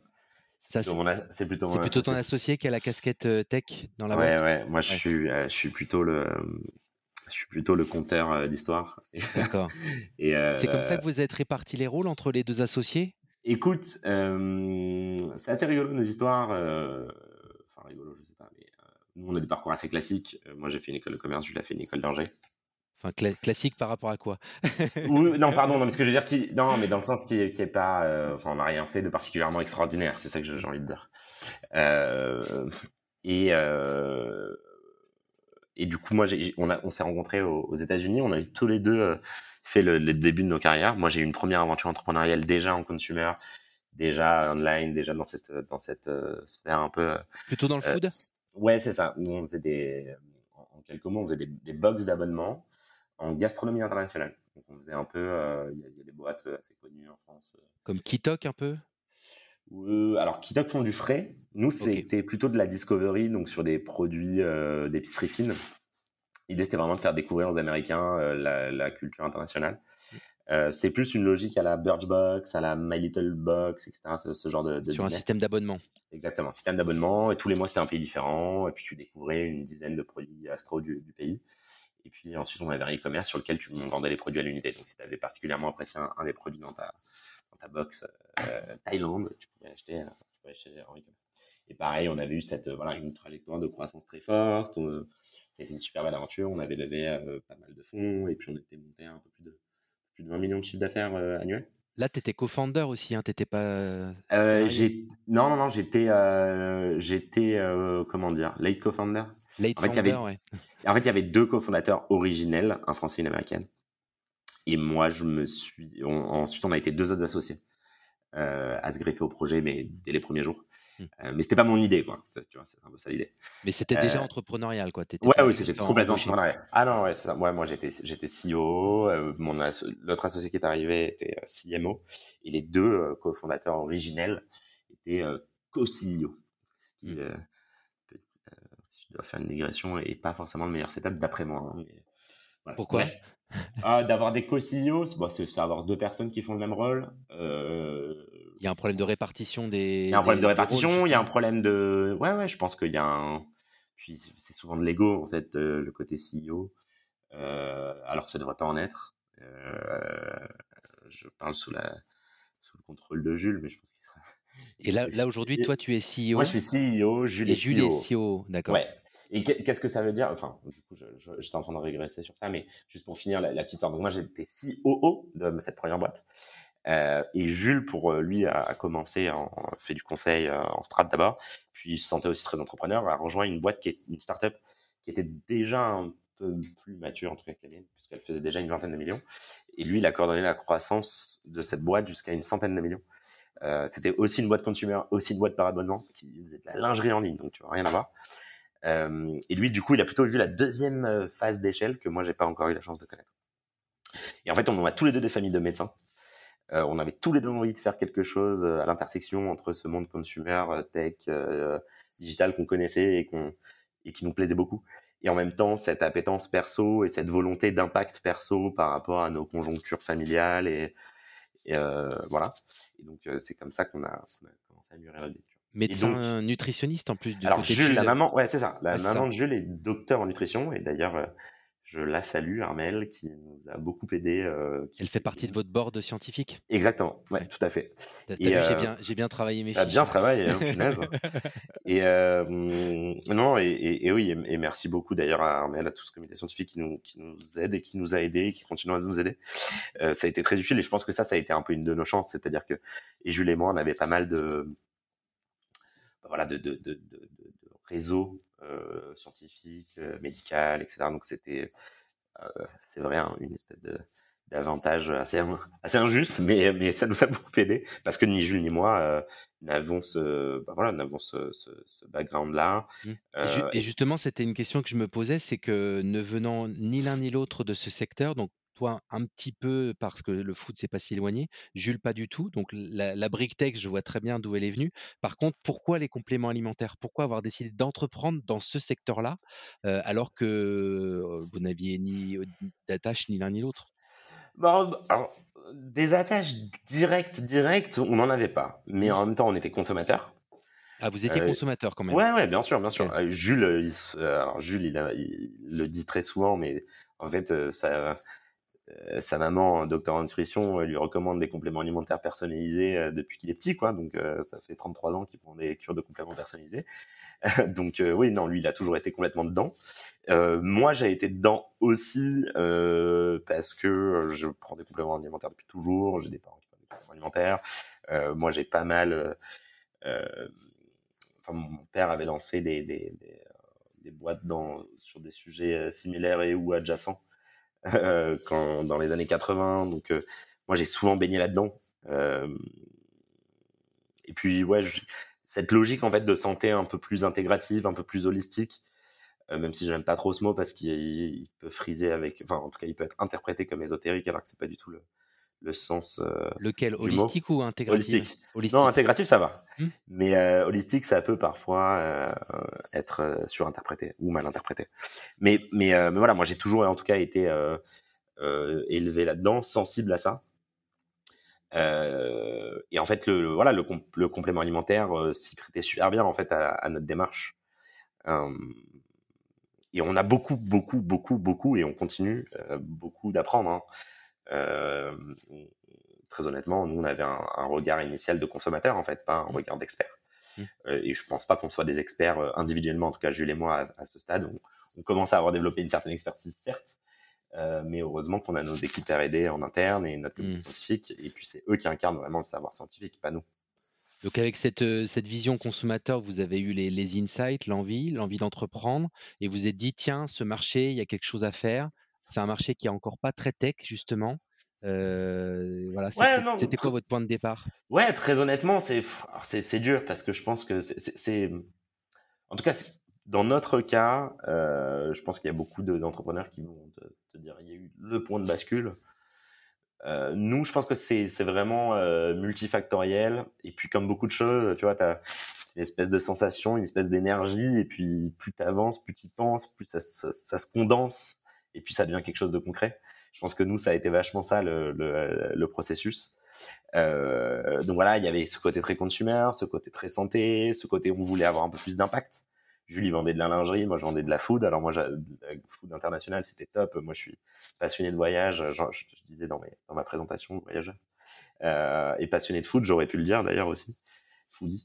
C'est plutôt, plutôt, ton associé qui a la casquette euh, tech dans la boîte? Ouais, ouais. Moi, je suis, euh, je suis plutôt le, je suis plutôt le compteur euh, d'histoire. D'accord. <laughs> Et c'est comme ça que vous êtes répartis les rôles entre les deux associés? Écoute, c'est assez rigolo nos histoires. Enfin, rigolo, je sais pas, mais nous, on a des parcours assez classiques. moi, j'ai fait une école de commerce, Jules a fait une école d'ingé. Enfin, classique par rapport à quoi? Oui, Non, pardon, non, mais ce que je veux dire, qui, non, mais dans le sens qui pas, euh, enfin, on n'a rien fait de particulièrement extraordinaire, c'est ça que j'ai envie de dire. Euh, et euh, et du coup, moi, on, on s'est rencontrés aux, États-Unis, on a eu tous les deux fait le, début de nos carrières. Moi, j'ai eu une première aventure entrepreneuriale déjà en consumer, déjà online, déjà dans cette dans cette sphère un peu. Plutôt dans le food? Ouais, c'est ça. Nous, on faisait des, en quelques mots, on faisait des, des box d'abonnement en gastronomie internationale. Donc on faisait un peu, euh, il y, a des boîtes euh, assez connues en France. Euh. Comme Kitok un peu? Alors, Kitok font du frais. Nous, c'était plutôt de la discovery, donc sur des produits d'épicerie fine. L'idée, c'était vraiment de faire découvrir aux Américains la, culture internationale. Mmh. c'était plus une logique à la Birchbox, à la My Little Box, etc. Ce, genre de, Sur un système d'abonnement. Exactement, système d'abonnement. Et tous les mois, c'était un pays différent. Et puis, tu découvrais une dizaine de produits astro du pays. Et puis ensuite, on avait un e-commerce sur lequel tu vendais les produits à l'unité. Donc, si tu avais particulièrement apprécié un, des produits dans ta, dans ta box euh, Thaïlande, tu pouvais acheter, en e-commerce. Et pareil, on avait eu cette, voilà, une trajectoire de croissance très forte. C'était une super belle aventure. On avait levé euh, pas mal de fonds et puis on était monté à un peu plus de, plus de 20 millions de chiffre d'affaires euh, annuel. Là, tu étais co-founder aussi, hein, tu n'étais pas. non, non, non, j'étais, j'étais comment dire, late co-founder. Late en fait, ouais. En fait, il y avait deux cofondateurs originels, un français et une américaine. Et moi, je me suis. ensuite, on a été deux autres associés euh, à se greffer au projet, mais dès les premiers jours. Mais hmm. Euh, mais c'était pas mon idée, quoi. Tu vois, c'est un peu ça l'idée. Mais c'était déjà euh, entrepreneurial, quoi. ouais, oui, c'était complètement entrepreneurial. Ah non, ouais, ça. moi, j'étais, j'étais CEO. mon l'autre associé qui est arrivé était CMO, et les deux cofondateurs originels étaient co-CEO. Ce qui, hmm dois faire une digression et pas forcément le meilleur setup d'après moi. Hein, Pourquoi ah, D'avoir des co-CEOs, c'est avoir deux personnes qui font le même rôle. Euh, il y a un problème de répartition des. Il y a un problème de répartition, il y a un problème de. Ouais, ouais, je pense qu'il y a un. Puis c'est souvent de l'ego, en fait, euh, le côté CEO, euh, alors que ça ne devrait pas en être. je parle sous, la... sous le contrôle de Jules, mais je pense et là, là aujourd'hui, toi, tu es CEO. Moi, je suis CEO, Jules, et Jules est CEO. D'accord. Ouais. Et qu'est-ce que ça veut dire? Enfin, du coup, j'étais en train de régresser sur ça, mais juste pour finir la, petite histoire. Donc, moi, j'étais COO de cette première boîte. Euh, et Jules, pour euh, lui, a, commencé, en, fait du conseil euh, en strat d'abord, puis il se sentait aussi très entrepreneur, a rejoint une boîte qui est une startup qui était déjà un peu plus mature, en tout cas que la mienne, puisqu'elle faisait déjà une vingtaine de millions. Et lui, il a coordonné la croissance de cette boîte jusqu'à une centaine de millions. C'était aussi une boîte consumer, aussi une boîte par abonnement qui faisait de la lingerie en ligne, donc tu vois rien à voir. Et lui, du coup, il a plutôt vu la deuxième phase d'échelle que moi, j'ai pas encore eu la chance de connaître. Et en fait, on a tous les deux des familles de médecins. on avait tous les deux envie de faire quelque chose à l'intersection entre ce monde consumer, tech, digital qu'on connaissait et, qui nous plaisait beaucoup. Et en même temps, cette appétence perso et cette volonté d'impact perso par rapport à nos conjonctures familiales et, voilà. Et donc, c'est comme ça qu'on a, commencé à mûrir la lecture. Médecin nutritionniste en plus du Alors, Jules, la maman, ouais, c'est ça. La maman de Jules est docteur en nutrition et d'ailleurs, euh, je la salue, Armel, qui nous a beaucoup aidé. Euh, Elle fait partie de votre board scientifique? Exactement, ouais, tout à fait. T'as vu, j'ai bien, bien, travaillé mes fiches. T'as bien travaillé, hein, <laughs> et euh, non, et, oui, et, merci beaucoup d'ailleurs à Armel, à tout ce comité scientifique qui nous, qui nous aide et qui nous a aidés, qui continue à nous aider. Euh, ça a été très utile et je pense que ça, ça a été un peu une de nos chances, c'est-à-dire que et Jules et moi, on avait pas mal de voilà de, de, de, de réseaux euh, scientifiques, euh, médical, etc. Donc c'était, euh, c'est vrai, hein, une espèce de d'avantage assez, assez injuste, <laughs> mais, mais ça nous a beaucoup aidé parce que ni Jules ni moi n'avons ce, bah voilà, n'avons ce, ce, ce background-là. Mmh. et, justement, c'était une question que je me posais, c'est que ne venant ni l'un ni l'autre de ce secteur, donc toi un petit peu parce que le foot c'est pas si éloigné, Jules pas du tout. Donc la, la brique tech, je vois très bien d'où elle est venue. Par contre, pourquoi les compléments alimentaires? Pourquoi avoir décidé d'entreprendre dans ce secteur-là alors que vous n'aviez ni d'attache ni l'un ni l'autre? Bah, des attaches directes, directes, on n'en avait pas. Mais mmh. en même temps, on était consommateurs. Ah, vous étiez consommateur quand même. Ouais, ouais, bien sûr, bien sûr. Jules, Jules, il, il, le dit très souvent, mais en fait, ça, euh, sa maman, docteur en nutrition, lui recommande des compléments alimentaires personnalisés euh, depuis qu'il est petit, quoi. Donc euh, ça fait 33 ans qu'il prend des cures de compléments personnalisés. <laughs> donc oui, non, lui, il a toujours été complètement dedans. moi, j'ai été dedans aussi parce que je prends des compléments alimentaires depuis toujours. J'ai des parents qui prennent des compléments alimentaires. moi, j'ai pas mal. Enfin, mon père avait lancé des, boîtes sur des sujets similaires et ou adjacents euh, quand, dans les années 80. Donc, euh, moi, j'ai souvent baigné là-dedans. Euh, et puis, ouais, cette logique en fait de santé un peu plus intégrative, un peu plus holistique, même si j'aime pas trop ce mot parce qu'il peut friser avec, enfin, en tout cas, il peut être interprété comme ésotérique alors que c'est pas du tout le, le sens. Euh, Lequel? Holistique ou intégratif? Holistique. Non, intégratif, ça va. Hmm? Mais euh, holistique, ça peut parfois euh, être surinterprété ou mal interprété. Mais, mais, mais voilà, moi j'ai toujours en tout cas été élevé là-dedans, sensible à ça. et en fait, le, voilà, le, le complément alimentaire s'y prêtait super bien en fait à, notre démarche. et on a beaucoup, beaucoup, beaucoup, beaucoup, et on continue beaucoup d'apprendre. Hein. Euh, très honnêtement, nous, on avait un, regard initial de consommateur, en fait, pas un mmh. regard d'expert. Mmh. Euh, et je pense pas qu'on soit des experts euh, individuellement, en tout cas Jules et moi à, ce stade. On, commence à avoir développé une certaine expertise, certes, mais heureusement qu'on a nos équipes R&D en interne et notre mmh. scientifique, et puis c'est eux qui incarnent vraiment le savoir scientifique, pas nous. Donc avec cette, cette vision consommateur, vous avez eu les, les insights, l'envie, l'envie d'entreprendre, et vous êtes dit, tiens, ce marché, il y a quelque chose à faire, c'est un marché qui est encore pas très tech, justement. Euh, voilà, c'était quoi votre point de départ? Ouais, très honnêtement, c'est c'est dur parce que je pense que c'est en tout cas dans notre cas, euh, je pense qu'il y a beaucoup d'entrepreneurs qui vont te, dire il y a eu le point de bascule. Euh, nous, je pense que c'est vraiment multifactoriel et puis comme beaucoup de choses, tu vois, tu as une espèce de sensation, une espèce d'énergie et puis plus tu avances, plus tu penses, plus ça, ça se condense et puis ça devient quelque chose de concret. Je pense que nous, ça a été vachement ça le, processus. Euh, donc voilà, il y avait ce côté très consumer, ce côté très santé, ce côté où on voulait avoir un peu plus d'impact. Julie vendait de la lingerie, moi je vendais de la food. Alors moi, food international, c'était top. Moi, je suis passionné de voyage. Je, disais dans, mes, dans ma présentation, voyageur. Euh, et passionné de food, j'aurais pu le dire d'ailleurs aussi. Foodie.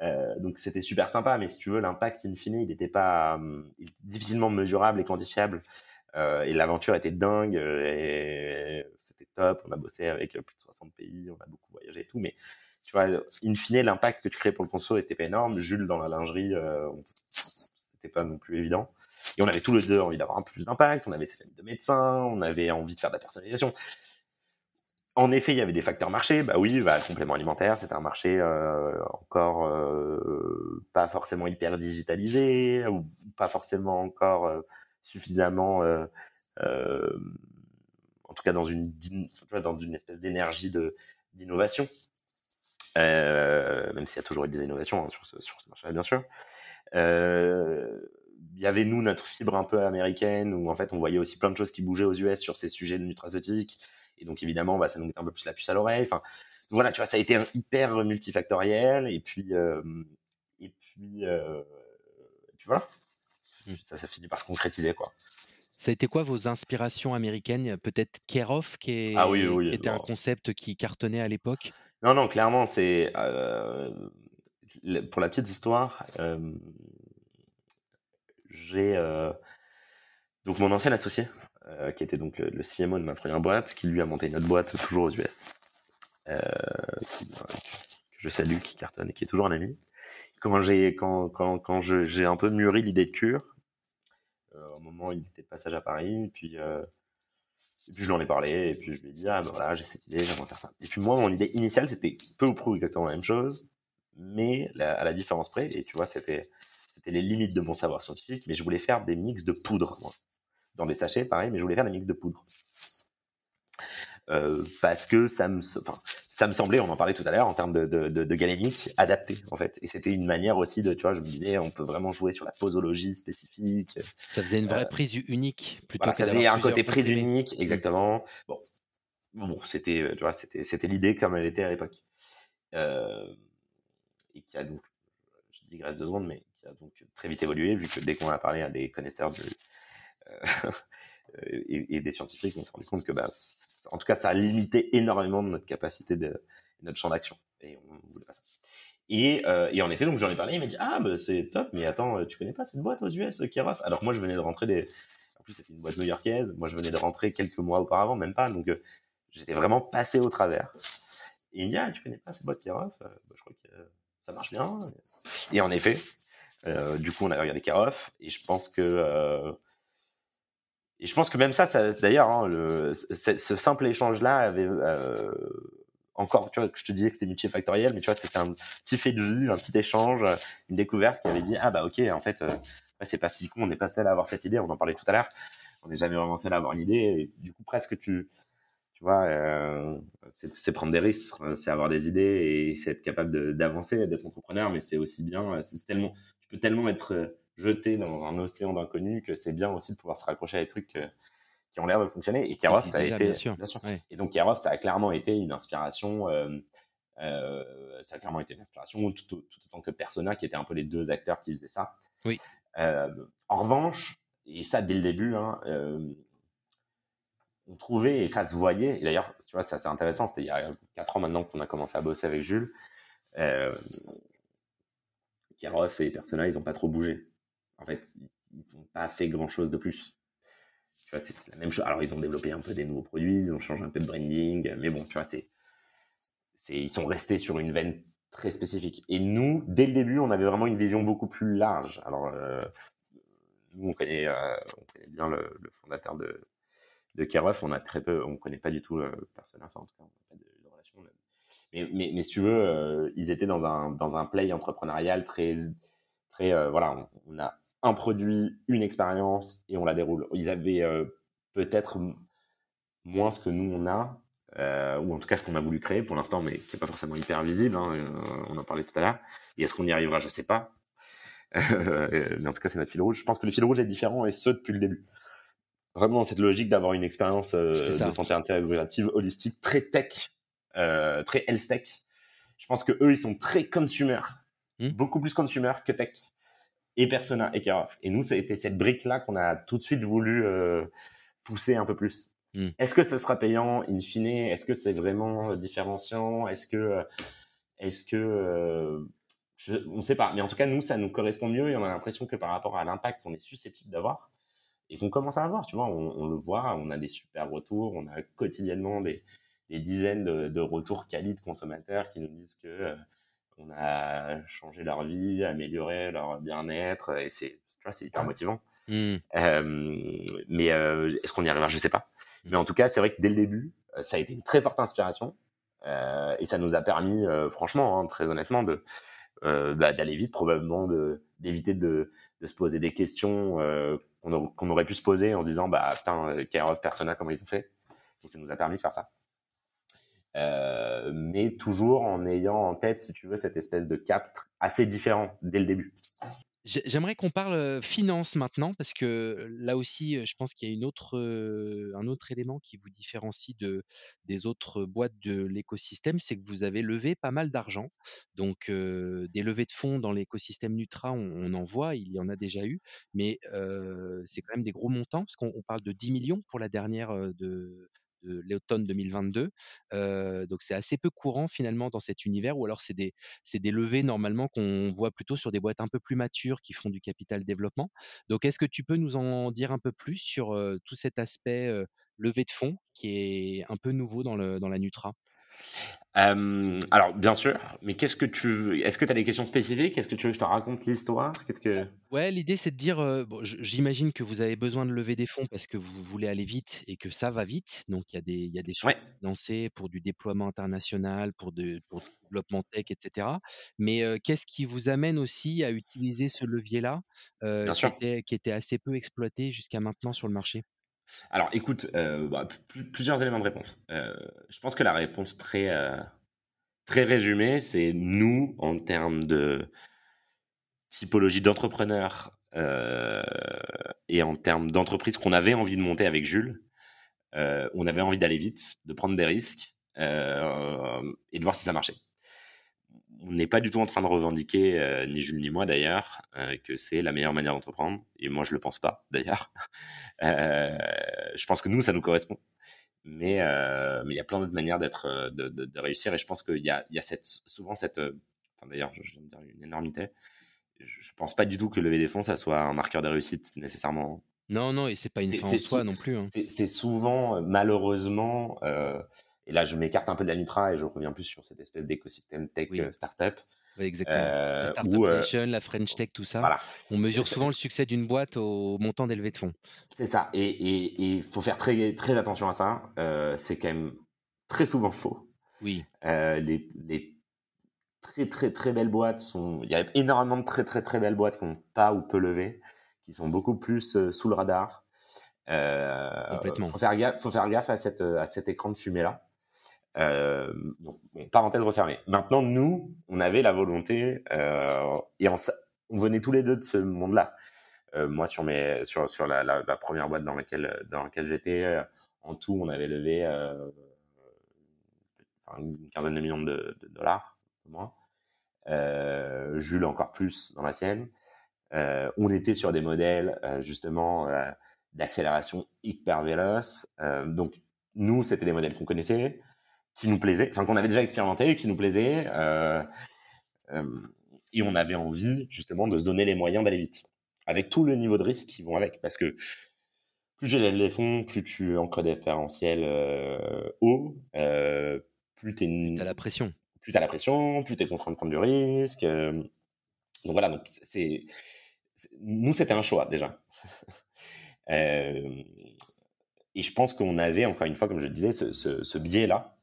Euh, donc c'était super sympa, mais si tu veux, l'impact in fine, il n'était pas hum, difficilement mesurable et quantifiable. Euh, et l'aventure était dingue, euh, et c'était top. On a bossé avec euh, plus de 60 pays, on a beaucoup voyagé et tout. Mais tu vois, in fine, l'impact que tu crées pour le conso était pas énorme. Jules, dans la lingerie, c'était pas non plus évident. Et on avait tous les deux envie d'avoir un peu plus d'impact. On avait ses familles de médecins, on avait envie de faire de la personnalisation. En effet, il y avait des facteurs marché. Bah oui, bah, le complément alimentaire, c'est un marché encore pas forcément hyper digitalisé ou pas forcément encore suffisamment, euh, euh, en tout cas dans une, dans une espèce d'énergie d'innovation. Euh, même s'il y a toujours eu des innovations hein, sur ce, marché-là, bien sûr. Il y avait, nous, notre fibre un peu américaine, où en fait, on voyait aussi plein de choses qui bougeaient aux US sur ces sujets de nutraceutique. Et donc, évidemment, bah, ça nous mettait un peu plus la puce à l'oreille. Enfin, voilà, tu vois, ça a été hyper multifactoriel. Et puis, et puis, tu vois, Mmh. Ça, ça finit par se concrétiser, quoi. Ça a été quoi vos inspirations américaines? Peut-être Kerhoff, qui, ah était un concept qui cartonnait à l'époque? Non, non, clairement, c'est. pour la petite histoire, j'ai. donc, mon ancien associé, qui était donc le, CMO de ma première boîte, qui lui a monté une autre boîte, toujours aux US, que je salue, qui cartonne et qui est toujours un ami. Quand j'ai quand, quand, quand j'ai un peu mûri l'idée de cure, euh, au moment il était de passage à Paris, euh, puis je lui en ai parlé, et puis je lui ai dit, ah ben voilà, j'ai cette idée, j'aimerais faire ça. Et puis moi, mon idée initiale, c'était peu ou prou exactement la même chose, mais à la différence près, et tu vois, c'était les limites de mon savoir scientifique, mais je voulais faire des mix de poudre, moi. Dans des sachets, pareil, mais je voulais faire des mix de poudre. Euh, parce que ça me, enfin, ça me semblait, on en parlait tout à l'heure, en termes de, de, de, galénique, adapté en fait. Et c'était une manière aussi de, tu vois, je me disais, on peut vraiment jouer sur la posologie spécifique. Ça faisait une vraie euh, prise unique plutôt voilà, Ça faisait un côté prise unique, exactement. Bon, bon, c'était, euh, tu vois, c'était, c'était l'idée comme elle était à l'époque. Euh, et qui a donc, je digresse deux secondes, mais qui a donc très vite évolué, vu que dès qu'on a parlé à des connaisseurs euh, <laughs> et, des scientifiques, on s'est rendu compte que bah, en tout cas, ça a limité énormément notre capacité de notre champ d'action. Et euh, en effet, donc j'en ai parlé, il m'a dit ah bah, c'est top, mais attends, tu connais pas cette boîte aux US, Keroff? Alors moi, je venais de rentrer des, en plus c'était une boîte new-yorkaise. Moi, je venais de rentrer quelques mois auparavant, même pas, donc euh, j'étais vraiment passé au travers. Et il me dit ah tu connais pas cette boîte Keroff? Bah, Je crois que ça marche bien. Et en effet, euh, du coup, on a regardé Keroff, et je pense que et je pense que même ça, ça d'ailleurs, hein, ce, simple échange-là avait euh, encore, tu vois, je te disais que c'était multifactoriel, mais tu vois, c'était un petit fait de vue, un petit échange, une découverte qui avait dit, ah bah ok, en fait, euh, c'est pas si con, on n'est pas seul à avoir cette idée, on en parlait tout à l'heure, on n'est jamais vraiment seul à avoir une idée, du coup, presque tu, tu vois, euh, c'est prendre des risques, c'est avoir des idées et c'est être capable d'avancer, d'être entrepreneur, mais c'est aussi bien, c'est tellement, tu peux tellement être jeté dans un océan d'inconnus que c'est bien aussi de pouvoir se raccrocher à des trucs euh, qui ont l'air de fonctionner. Et Kerov, ça a été. Bien sûr. Et donc, Kerov, ça a clairement été une inspiration. Euh, euh, ça a clairement été une inspiration, tout, tout, autant que Persona, qui étaient un peu les deux acteurs qui faisaient ça. Oui. en revanche, et ça dès le début, hein, on trouvait, et ça se voyait, et d'ailleurs, tu vois, c'est intéressant, c'était il y a 4 ans maintenant qu'on a commencé à bosser avec Jules. Euh, et Persona, ils n'ont pas trop bougé en fait, ils n'ont pas fait grand chose de plus. Tu vois, c'est la même chose. Alors, ils ont développé un peu des nouveaux produits, ils ont changé un peu de branding, mais bon, tu vois, c'est, ils sont restés sur une veine très spécifique. Et nous, dès le début, on avait vraiment une vision beaucoup plus large. Alors, euh, nous, on connaît, euh, on connaît bien le, fondateur de, de on a très peu, on connaît pas du tout le personnage, enfin, en tout cas, on n'a pas de, relation. Mais, mais, mais, si tu veux, euh, ils étaient dans un, dans un play entrepreneurial très, très, voilà, on a un produit, une expérience et on la déroule. Ils avaient euh, peut-être moins ce que nous on a, euh, ou en tout cas ce qu'on a voulu créer pour l'instant, mais qui n'est pas forcément hyper visible. Hein, euh, on en parlait tout à l'heure. Et est-ce qu'on y arrivera? Je ne sais pas. <laughs> mais en tout cas, c'est notre fil rouge. Je pense que le fil rouge est différent et ce depuis le début. Vraiment dans cette logique d'avoir une expérience de santé intégrative holistique très tech, très health tech. Je pense que eux, ils sont très consumer, mmh. beaucoup plus consumer que tech et Persona et Keroff. Et nous, c'était cette brique-là qu'on a tout de suite voulu euh, pousser un peu plus. Hmm. Est-ce que ça sera payant in fine? Est-ce que c'est vraiment euh, différenciant? Est-ce que, euh, est-ce que, on ne sait pas. Mais en tout cas, nous, ça nous correspond mieux et on a l'impression que par rapport à l'impact qu'on est susceptible d'avoir et qu'on commence à avoir, tu vois, on, le voit, on a des super retours, on a quotidiennement des, des dizaines de, de retours quali de consommateurs qui nous disent que on a changé leur vie, amélioré leur bien-être, et c'est, c'est hyper motivant. Mmh. mais est-ce qu'on y arrivera? Je sais pas. Mmh. Mais en tout cas, c'est vrai que dès le début, ça a été une très forte inspiration, et ça nous a permis, franchement, hein, très honnêtement, de bah, d'aller vite, probablement de d'éviter de, de, se poser des questions qu'on, aurait pu se poser en se disant, bah putain, Kerov, Persona, comment ils ont fait? Donc ça nous a permis de faire ça. Euh, mais toujours en ayant en tête, si tu veux, cette espèce de cap assez différent dès le début. J'aimerais qu'on parle finance maintenant parce que là aussi, je pense qu'il y a une autre, un autre élément qui vous différencie de, des autres boîtes de l'écosystème, c'est que vous avez levé pas mal d'argent. Donc, des levées de fonds dans l'écosystème Nutra, on, en voit, il y en a déjà eu, mais c'est quand même des gros montants parce qu'on parle de 10 millions pour la dernière de, l'automne 2022. donc c'est assez peu courant finalement dans cet univers, ou alors c'est des, levées normalement qu'on voit plutôt sur des boîtes un peu plus matures qui font du capital développement. Donc est-ce que tu peux nous en dire un peu plus sur tout cet aspect levée de fonds qui est un peu nouveau dans la Nutra? Alors, bien sûr, mais qu'est-ce que tu veux Est-ce que tu as des questions spécifiques? Est-ce que tu veux que je te raconte l'histoire? Qu'est-ce que Ouais, l'idée c'est de dire, j'imagine que vous avez besoin de lever des fonds parce que vous voulez aller vite et que ça va vite. Donc il y a des, il y a des choses lancées pour du déploiement international, pour, de, pour du développement tech, etc. Mais qu'est-ce qui vous amène aussi à utiliser ce levier-là, qui était, qui était assez peu exploité jusqu'à maintenant sur le marché? Alors, écoute, euh, bah, plusieurs éléments de réponse. Euh, je pense que la réponse très, euh, très résumée, c'est nous, en termes de typologie d'entrepreneur et en termes d'entreprise qu'on avait envie de monter avec Jules, on avait envie d'aller vite, de prendre des risques et de voir si ça marchait on n'est pas du tout en train de revendiquer, euh, ni Jules ni moi d'ailleurs, euh, que c'est la meilleure manière d'entreprendre. Et moi, je le pense pas <laughs> d'ailleurs. Euh, je pense que nous, ça nous correspond. Mais il y a plein d'autres manières d'être, de, réussir. Et je pense qu'il y a, cette, souvent cette. Enfin, d'ailleurs, je, viens de dire une énormité. Je ne pense pas du tout que lever des fonds, ça soit un marqueur de réussite nécessairement. Non, non, et c'est pas une fin en soi non plus. Hein. C'est souvent, malheureusement, et là, je m'écarte un peu de la Nutra et je reviens plus sur cette espèce d'écosystème tech euh, startup. Oui, exactement. la euh, Startup euh, Nation, la French Tech, tout ça. On mesure souvent le succès d'une boîte au montant d'élevé de fonds. C'est ça. Et il faut faire très, très attention à ça. c'est quand même très souvent faux. Oui. les, les, très, très, très belles boîtes sont. Il y a énormément de très, très, très belles boîtes qui n'ont pas ou peu levé, qui sont beaucoup plus sous le radar. Complètement. Il faut, faire gaffe, faut faire gaffe à, cette, à cet écran de fumée-là. Euh, parenthèse refermée. Maintenant, nous, on avait la volonté, euh, et on, venait tous les deux de ce monde-là. Euh, moi, sur, la, première boîte dans laquelle, j'étais, en tout, on avait levé une quinzaine de millions de, dollars, moins. Jules, encore plus dans la sienne. on était sur des modèles, justement, d'accélération hyper véloce. donc, nous, c'était des modèles qu'on connaissait qui nous plaisait, enfin qu'on avait déjà expérimenté, qui nous plaisait, euh, euh, et on avait envie justement de se donner les moyens d'aller vite, avec tout le niveau de risque qui vont avec, parce que plus j'ai les fonds, plus tu encres des référentiels euh, hauts, plus tu as la pression. Plus tu as la pression, plus tu es contraint de prendre du risque. donc voilà, donc c'est nous c'était un choix déjà. <laughs> et je pense qu'on avait, encore une fois, comme je disais, ce, ce biais-là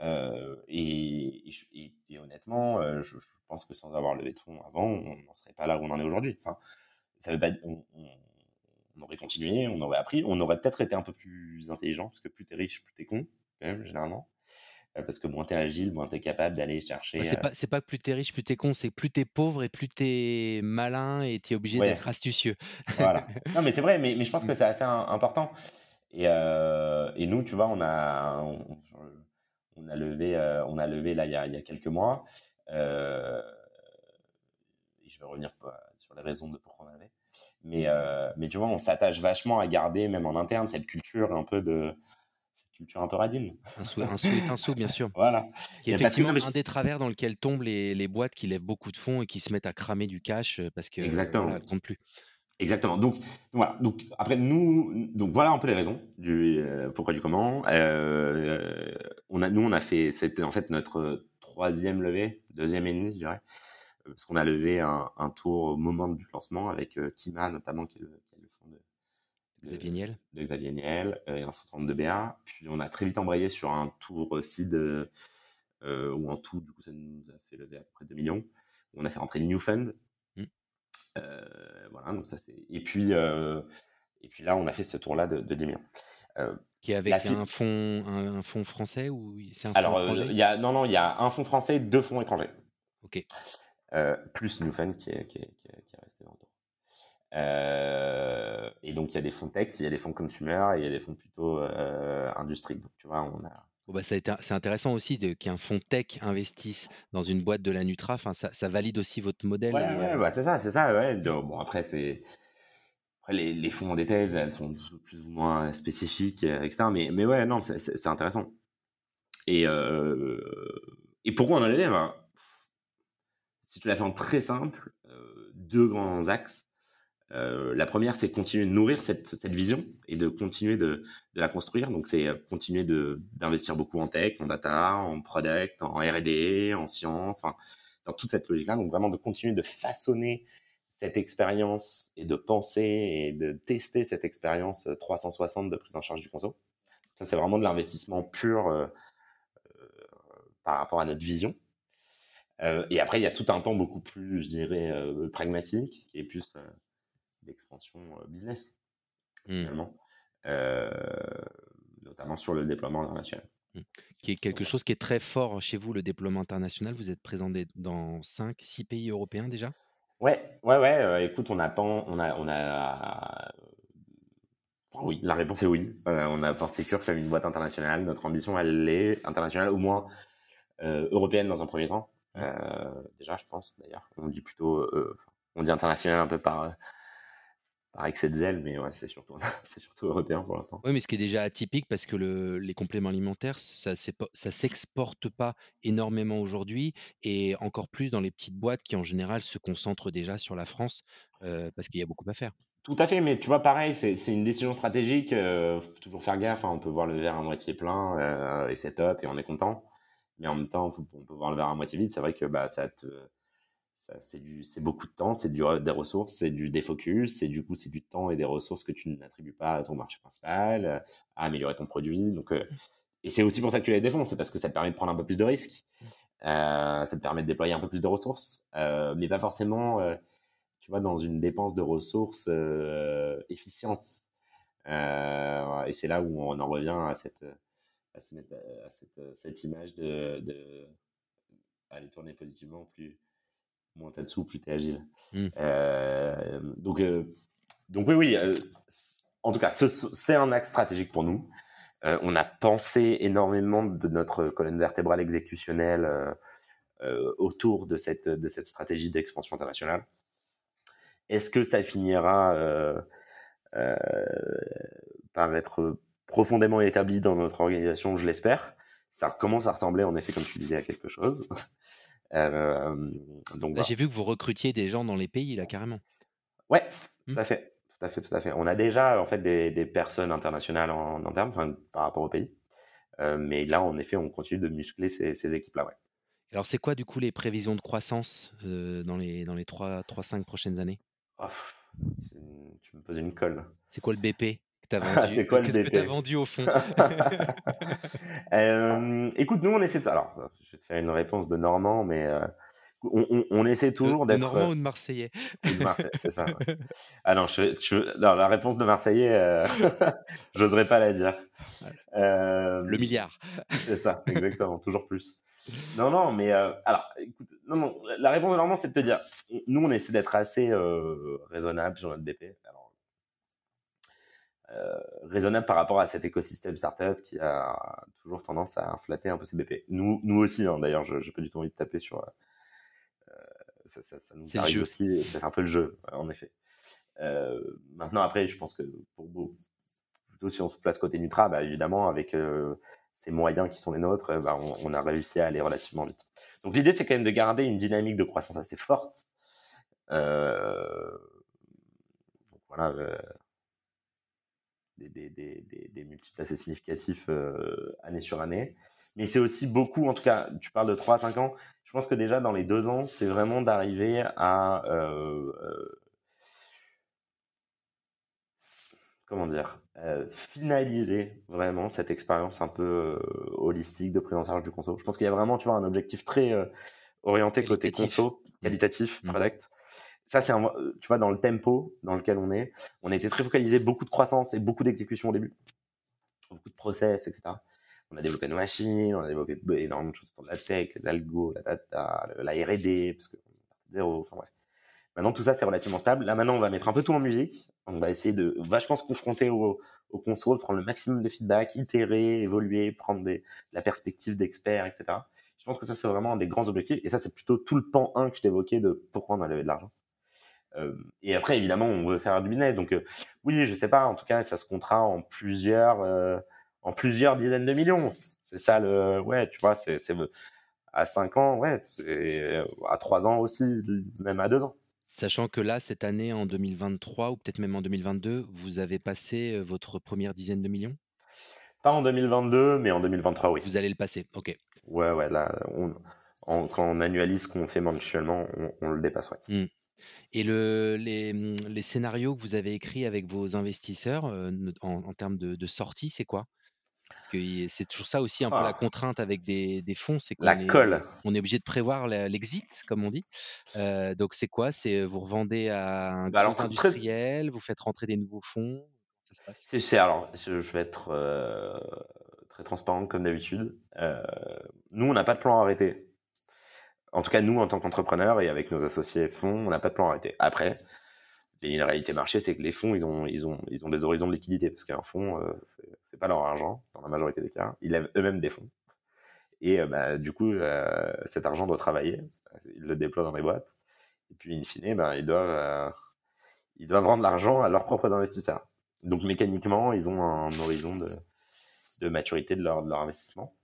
euh, et, honnêtement, euh, je, pense que sans avoir levé de fonds avant, on n'en serait pas là où on en est aujourd'hui. Enfin, ça veut pas, on, aurait continué, on aurait appris, on aurait peut-être été un peu plus intelligent, parce que plus t'es riche, plus t'es con, quand même, généralement. Euh, parce que moins t'es agile, moins t'es capable d'aller chercher. C'est pas, pas que plus t'es riche, plus t'es con, c'est plus t'es pauvre et plus t'es malin et t'es obligé d'être astucieux. voilà. Non, mais c'est vrai, mais, mais, je pense <laughs> que c'est assez important. Et, et, nous, tu vois, on a, on a levé, euh, on a levé là il y a, quelques mois. Euh, et je vais revenir sur les raisons de pourquoi on avait. Mais, euh, mais tu vois, on s'attache vachement à garder, même en interne, cette culture un peu de cette culture un peu radine. Un sou, un sou est un sou, bien sûr. <laughs> voilà. Qui est effectivement un des travers dans lequel tombent les, les, boîtes qui lèvent beaucoup de fonds et qui se mettent à cramer du cash parce que Exactement. ne comptent plus. Exactement. Donc voilà. Donc après nous, donc voilà un peu les raisons du euh, pourquoi du comment. Euh, on a nous on a fait c'était en fait notre troisième levée, deuxième et demi je dirais, parce qu'on a levé un, un, tour au moment du lancement avec euh, Kima notamment qui est le, qui est le fond de, Xavier Niel. De Xavier Niel et un certain nombre de BA. Puis on a très vite embrayé sur un tour aussi de où en tout du coup ça nous a fait lever à peu près 2 millions. On a fait rentrer New Fund euh, voilà, donc ça c'est. Et puis, euh, et puis là, on a fait ce tour-là de, de 10 millions. Euh, qui est avec un fonds, un, fonds français ou c'est un Alors, il y a, non, non, il y a un fonds français, deux fonds étrangers. Ok. plus Newfen qui est, qui est, qui est, resté le tour. et donc, il y a des fonds tech, il y a des fonds consumer et il y a des fonds plutôt industrie. Donc, tu vois, on a, bah, c'est intéressant aussi qu'un fonds tech investisse dans une boîte de la Nutra. Enfin, ça, ça valide aussi votre modèle. Ouais, euh bah, c'est ça, c'est ça. Ouais. Bon, après, c'est les, les, fonds des thèses, elles sont plus ou moins spécifiques, euh, etc. Mais, mais ouais, non, c'est intéressant. Et, euh, et pourquoi on en est là Si tu la fais en très simple, deux grands axes. Euh, la première, c'est continuer de nourrir cette, vision et de continuer de, la construire. Donc, c'est euh, continuer d'investir beaucoup en tech, en data, en product, en R&D, en sciences, dans toute cette logique-là. Donc, vraiment de continuer de façonner cette expérience et de penser et de tester cette expérience 360 euh, de prise en charge du conso. Ça, c'est vraiment de l'investissement pur par rapport à notre vision. et après, il y a tout un temps beaucoup plus, je dirais, pragmatique, qui est plus d'expansion business, mmh. finalement, notamment sur le déploiement international. Mmh. Qui est quelque chose qui est très fort chez vous, le déploiement international. Vous êtes présent dans 5, 6 pays européens déjà? Ouais, ouais, ouais. écoute, on a on a, on a, oui, la réponse est oui. on a pensé Cure comme une boîte internationale. Notre ambition, elle est internationale, au moins européenne dans un premier temps. Déjà, je pense d'ailleurs. On dit plutôt, on dit international un peu par avec cette zèle, mais ouais, c'est surtout, <laughs> c'est surtout européen pour l'instant. Oui, mais ce qui est déjà atypique parce que le, les compléments alimentaires, ça ne s'exporte pas énormément aujourd'hui et encore plus dans les petites boîtes qui en général se concentrent déjà sur la France euh, parce qu'il y a beaucoup à faire. Tout à fait, mais tu vois, pareil, c'est, une décision stratégique. Euh, faut toujours faire gaffe. Hein, on peut voir le verre à moitié plein euh, et c'est top et on est content. Mais en même temps, on peut voir le verre à moitié vide. C'est vrai que bah, ça te c'est beaucoup de temps, c'est des ressources, c'est du défocus, c'est du coup c'est du temps et des ressources que tu n'attribues pas à ton marché principal, euh, à améliorer ton produit. Donc, euh, et c'est aussi pour ça que tu les défends, c'est parce que ça te permet de prendre un peu plus de risques, euh, ça te permet de déployer un peu plus de ressources, mais pas forcément, tu vois, dans une dépense de ressources efficiente. et c'est là où on en revient à cette, à cette, cette, image de, de aller tourner positivement plus moins t'as de sous, plus t'es agile. Mmh. Euh, donc, euh, donc oui, oui. Euh, en tout cas, c'est un axe stratégique pour nous. on a pensé énormément de notre colonne vertébrale exécutionnelle autour de cette, de cette stratégie d'expansion internationale. Est-ce que ça finira par être profondément établi dans notre organisation? Je l'espère. Ça commence à ressembler, en effet, comme tu disais, à quelque chose. Donc j'ai vu que vous recrutiez des gens dans les pays là carrément. Ouais, mmh. tout à fait, tout à fait, tout à fait. On a déjà en fait des, des personnes internationales en, en termes, par rapport au pays. mais là, en effet, on continue de muscler ces, ces équipes-là. Ouais. Alors, c'est quoi du coup les prévisions de croissance dans les dans les 3-5 prochaines années? Oh, Tu me poses une colle. C'est quoi le BP vendu Qu'est-ce que tu as vendu au fond <laughs> <laughs> euh, Écoute, nous, on essaie. Alors, je vais te faire une réponse de Normand, mais euh, on, essaie toujours d'être. De Normand ou de Marseillais de Marseille, c'est ça. <laughs> Ah non, je, non, la réponse de Marseillais, euh, j'oserais pas la dire. Le milliard. C'est ça, exactement, toujours plus. Non, non, mais alors, écoute, non, non, la réponse de Normand, c'est de te dire, nous, on essaie d'être assez raisonnable sur notre BP. Euh, raisonnable par rapport à cet écosystème startup qui a toujours tendance à flatter un peu ses BP. Nous, nous aussi, hein, d'ailleurs, je n'ai pas du tout envie de taper sur. Euh, ça, ça, ça, nous arrive aussi, c'est un peu le jeu, en effet. Euh, maintenant, après, je pense que pour vous, plutôt si on se place côté Nutra, bah, évidemment, avec ces moyens qui sont les nôtres, bah, on, on, a réussi à aller relativement vite. Donc l'idée, c'est quand même de garder une dynamique de croissance assez forte. donc voilà des, des, des, multiples assez significatifs euh, année sur année. Mais c'est aussi beaucoup, en tout cas, tu parles de 3 à 5 ans. Je pense que déjà dans les deux ans, c'est vraiment d'arriver à. Euh, euh, comment dire Finaliser vraiment cette expérience un peu holistique de prise en charge du conso. Je pense qu'il y a vraiment, tu vois, un objectif très orienté côté conso, mmh. qualitatif, mmh. product ça, c'est euh, tu vois, dans le tempo dans lequel on est, on a été très focalisé, beaucoup de croissance et beaucoup d'exécution au début, beaucoup de process, etc. On a développé nos machines, on a développé énormément de choses pour la tech, l'algo, la data, la R&D, parce que zéro. Enfin bref. Maintenant, tout ça, c'est relativement stable. Là, maintenant, on va mettre un peu tout en musique. On va essayer de vachement se confronter au, au console, prendre le maximum de feedback, itérer, évoluer, prendre la perspective d'experts, etc. Je pense que ça, c'est vraiment un des grands objectifs. Et ça, c'est plutôt tout le pan 1 que je t'évoquais de pourquoi on a levé de l'argent. Euh, et après, évidemment, on veut faire du business. Donc, euh, oui, je sais pas. En tout cas, ça se comptera en plusieurs, euh, en plusieurs dizaines de millions. C'est ça le. Ouais, tu vois, c'est à 5 ans, ouais, à 3 ans aussi, même à 2 ans. Sachant que là, cette année, en 2023 ou peut-être même en 2022, vous avez passé votre première dizaine de millions? Pas en 2022, mais en 2023, oui. Vous allez le passer, ok. Ouais, ouais, là, on, quand on annualise ce qu'on fait mensuellement, on, le dépasse, ouais. Mmh. Et le, les, mmh, les, scénarios que vous avez écrits avec vos investisseurs en, termes de, de sortie, c'est quoi? Parce que c'est toujours ça aussi un peu la ah. contrainte avec des, des fonds, c'est qu'on La colle. on est obligé de prévoir l'exit, comme on dit. donc c'est quoi? C'est vous revendez à un bah, industriel, vous faites rentrer des nouveaux fonds Ça se passe? C'est alors, je, vais être très transparent comme d'habitude. nous, on n'a pas de plan arrêté. En tout cas, nous, en tant qu'entrepreneurs et avec nos associés fonds, on n'a pas de plan arrêté. Après, une réalité marché, c'est que les fonds, ils ont, ils ont, ils ont des horizons de liquidité parce qu'un fonds, euh, c'est pas leur argent dans la majorité des cas. Ils lèvent eux-mêmes des fonds. Et euh, bah, du coup, euh, cet argent doit travailler. Ils le déploient dans les boîtes. Et puis, in fine, ben, ils, doivent, ils doivent rendre l'argent à leurs propres investisseurs. Donc, mécaniquement, ils ont un horizon de, maturité de leur investissement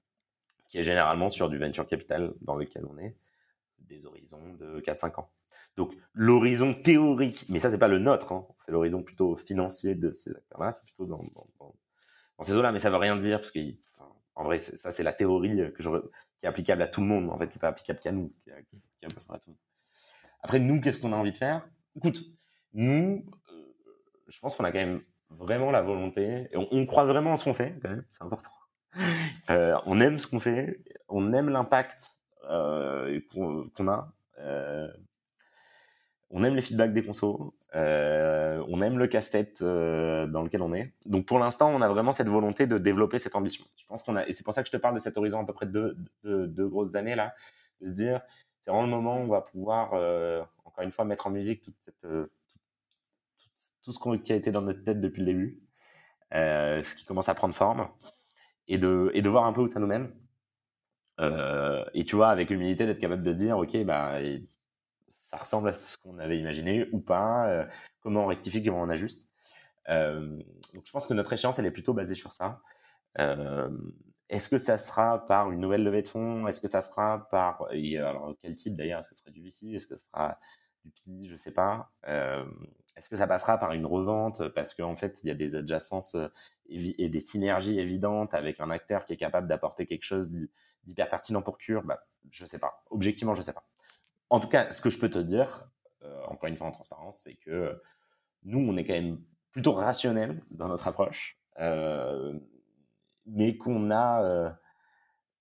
qui est généralement sur du venture capital dans lequel on est, des horizons de 4-5 ans. Donc l'horizon théorique, mais ça c'est pas le nôtre, hein, c'est l'horizon plutôt financier de ces acteurs-là, c'est plutôt dans, ces eaux-là, mais ça veut rien dire parce que en vrai ça c'est la théorie que je, qui est applicable à tout le monde en fait, qui est pas applicable qu'à nous. Après nous, qu'est-ce qu'on a envie de faire? Écoute, nous, euh, je pense qu'on a quand même vraiment la volonté, et on, croit vraiment en ce qu'on fait, c'est important. Euh, on aime ce qu'on fait, on aime l'impact euh, qu'on a. On aime les feedbacks des consos, euh, on aime le casse-tête euh, dans lequel on est. Donc pour l'instant, on a vraiment cette volonté de développer cette ambition. Je pense qu'on a, et c'est pour ça que je te parle de cet horizon à peu près de deux, grosses années là, de se dire, c'est vraiment le moment où on va pouvoir, euh, encore une fois, mettre en musique tout, ce qui a été dans notre tête depuis le début, ce qui commence à prendre forme, et de voir un peu où ça nous mène. Et tu vois, avec l'humilité d'être capable de se dire, ok, bah ça ressemble à ce qu'on avait imaginé ou pas, euh, comment on rectifie, comment on ajuste. Euh, donc je pense que notre échéance, elle est plutôt basée sur ça. Euh, est-ce que ça sera par une nouvelle levée de fonds? Est-ce que ça sera par alors quel type d'ailleurs? Est-ce que ce sera du VC Est-ce que ce sera du PI Je sais pas. Est-ce que ça passera par une revente? Parce qu'en fait, il y a des adjacences et des synergies évidentes avec un acteur qui est capable d'apporter quelque chose d'hyper pertinent pour Cure. Bah, je sais pas. Objectivement, je sais pas. En tout cas, ce que je peux te dire, euh, encore une fois en transparence, c'est que nous, on est quand même plutôt rationnel dans notre approche, euh, mais qu'on a, euh,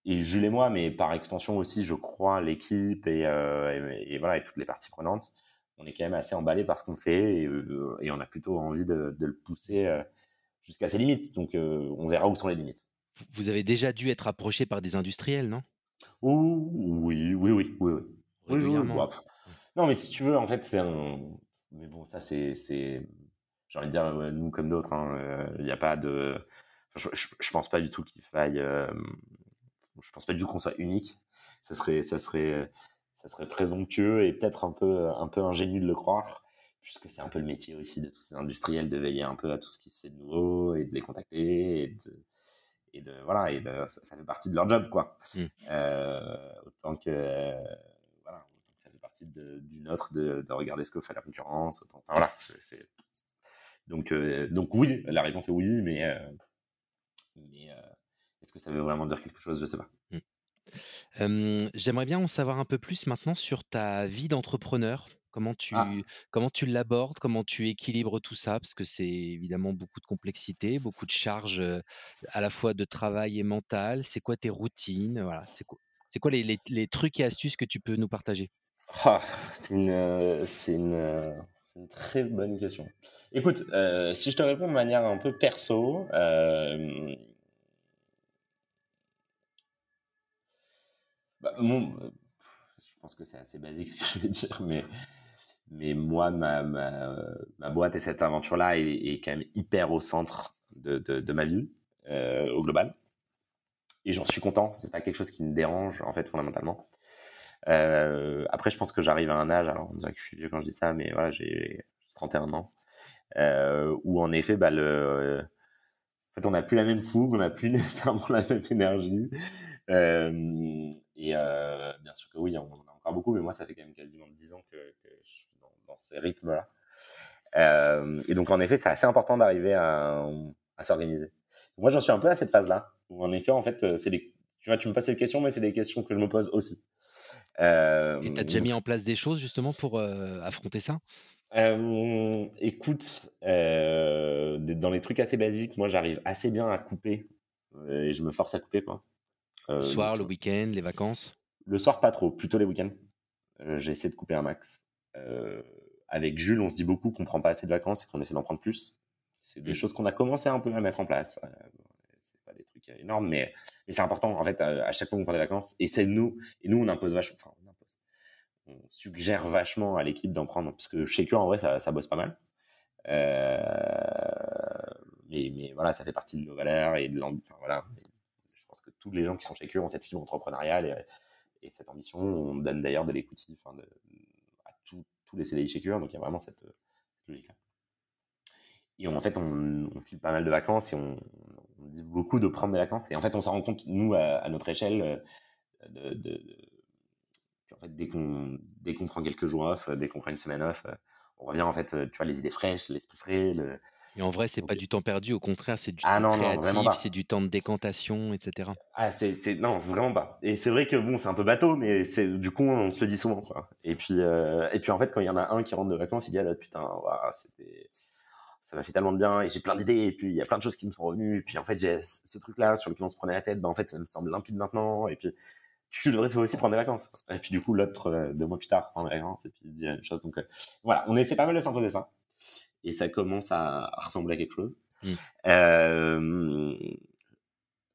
et Jules et moi, mais par extension aussi, je crois, l'équipe et, voilà, et toutes les parties prenantes, on est quand même assez emballé par ce qu'on fait et, on a plutôt envie de, le pousser jusqu'à ses limites. Donc, on verra où sont les limites. Vous avez déjà dû être approché par des industriels, non? Oui, oui, oui, oui, oui. Bah, non, mais si tu veux, en fait, c'est un. Mais bon, ça, c'est. J'ai envie de dire, nous comme d'autres, hein, euh, il n'y a pas de. je, je, pense pas du tout qu'il faille. Euh, je pense pas du tout qu'on soit unique. Ça serait, ça serait, ça serait présomptueux et peut-être un peu, un peu ingénu de le croire, puisque c'est un peu le métier aussi de tous ces industriels de veiller un peu à tout ce qui se fait de nouveau et de les contacter et de, et de voilà et ça, fait partie de leur job quoi. Mmh. Euh, autant que du nôtre de, regarder ce que fait la concurrence. voilà, Donc, euh, donc oui, la réponse est oui, mais, euh, mais est-ce que ça veut vraiment dire quelque chose? Je ne sais pas. Mmh. J'aimerais bien en savoir un peu plus maintenant sur ta vie d'entrepreneur. Comment tu, ah. comment tu l'abordes, comment tu équilibres tout ça, parce que c'est évidemment beaucoup de complexité, beaucoup de charges à la fois de travail et mental. C'est quoi tes routines? Voilà, C'est quoi, quoi les, les, trucs et astuces que tu peux nous partager? Ah, c'est une, euh, c'est une, euh, une très bonne question. Écoute, euh, si je te réponds de manière un peu perso, bah, je pense que c'est assez basique ce que je vais dire, mais, mais moi, ma, ma, boîte et cette aventure-là est, quand même hyper au centre de, de, ma vie, euh, au global. Et j'en suis content. C'est pas quelque chose qui me dérange, en fait, fondamentalement. Euh, après, je pense que j'arrive à un âge, alors on dirait que je suis vieux quand je dis ça, mais voilà, j'ai 31 ans, euh, où en effet, bah, le, en fait, on n'a plus la même fougue, on n'a plus <laughs> nécessairement la même énergie. Euh, et euh, bien sûr que oui, on en a encore beaucoup, mais moi, ça fait quand même quasiment 10 ans que, je suis dans, ces rythmes-là. Euh, et donc, en effet, c'est assez important d'arriver à, s'organiser. Moi, j'en suis un peu à cette phase-là, où en effet, en fait, c'est des, tu vois, tu me passes cette question, mais c'est des questions que je me pose aussi. Euh, et tu as déjà mis en place des choses justement pour affronter ça? Écoute, dans les trucs assez basiques, moi j'arrive assez bien à couper et je me force à couper quoi. le soir, le week-end, les vacances? Le soir, pas trop, plutôt les week-ends. J'essaie de couper un max. Avec Jules, on se dit beaucoup qu'on prend pas assez de vacances et qu'on essaie d'en prendre plus. C'est des mmh. choses qu'on a commencé un peu à mettre en place. c'est pas des trucs énormes, mais, mais c'est important en fait à, chaque fois qu'on prend des vacances. Et c'est nous, et nous on impose vachement. Enfin, on suggère vachement à l'équipe d'en prendre, parce que chez Cure, en vrai, ça, ça bosse pas mal. Euh, mais, mais, voilà, ça fait partie de nos valeurs et de l'ambition. Enfin, voilà. Je pense que tous les gens qui sont chez Cure ont cette fibre entrepreneuriale et, cette ambition. On donne d'ailleurs de enfin, à tous les CDI chez Cure, donc il y a vraiment cette, logique-là. Et en fait, on, on, file pas mal de vacances et on, dit beaucoup de prendre des vacances. Et en fait, on s'en rend compte, nous, à, notre échelle, de, de fait, dès qu'on prend quelques jours off, dès qu'on prend une semaine off, euh, on revient en fait, euh, tu vois, les idées fraîches, l'esprit frais. Le... Et en vrai, c'est pas du temps perdu, au contraire, c'est du ah temps créatif, c'est du temps de décantation, etc. Ah, c'est non, vraiment pas. Et c'est vrai que bon, c'est un peu bateau, mais c'est du coup, on se le dit souvent, quoi. Et puis, euh, et puis en fait, quand il y en a un qui rentre de vacances, il dit ah putain, c'était ça m'a fait tellement de bien et j'ai plein d'idées et puis il y a plein de choses qui me sont revenues et puis en fait j'ai ce truc là sur lequel on se prenait la tête ben en fait ça me semble limpide maintenant et puis tu devrais aussi prendre des vacances. Et puis du coup, l'autre, euh, deux mois plus tard, prendre des vacances et puis se dire la même chose. Donc euh, voilà, on essaie pas mal de s'imposer ça. Et ça commence à, ressembler à quelque chose. Mmh. Euh,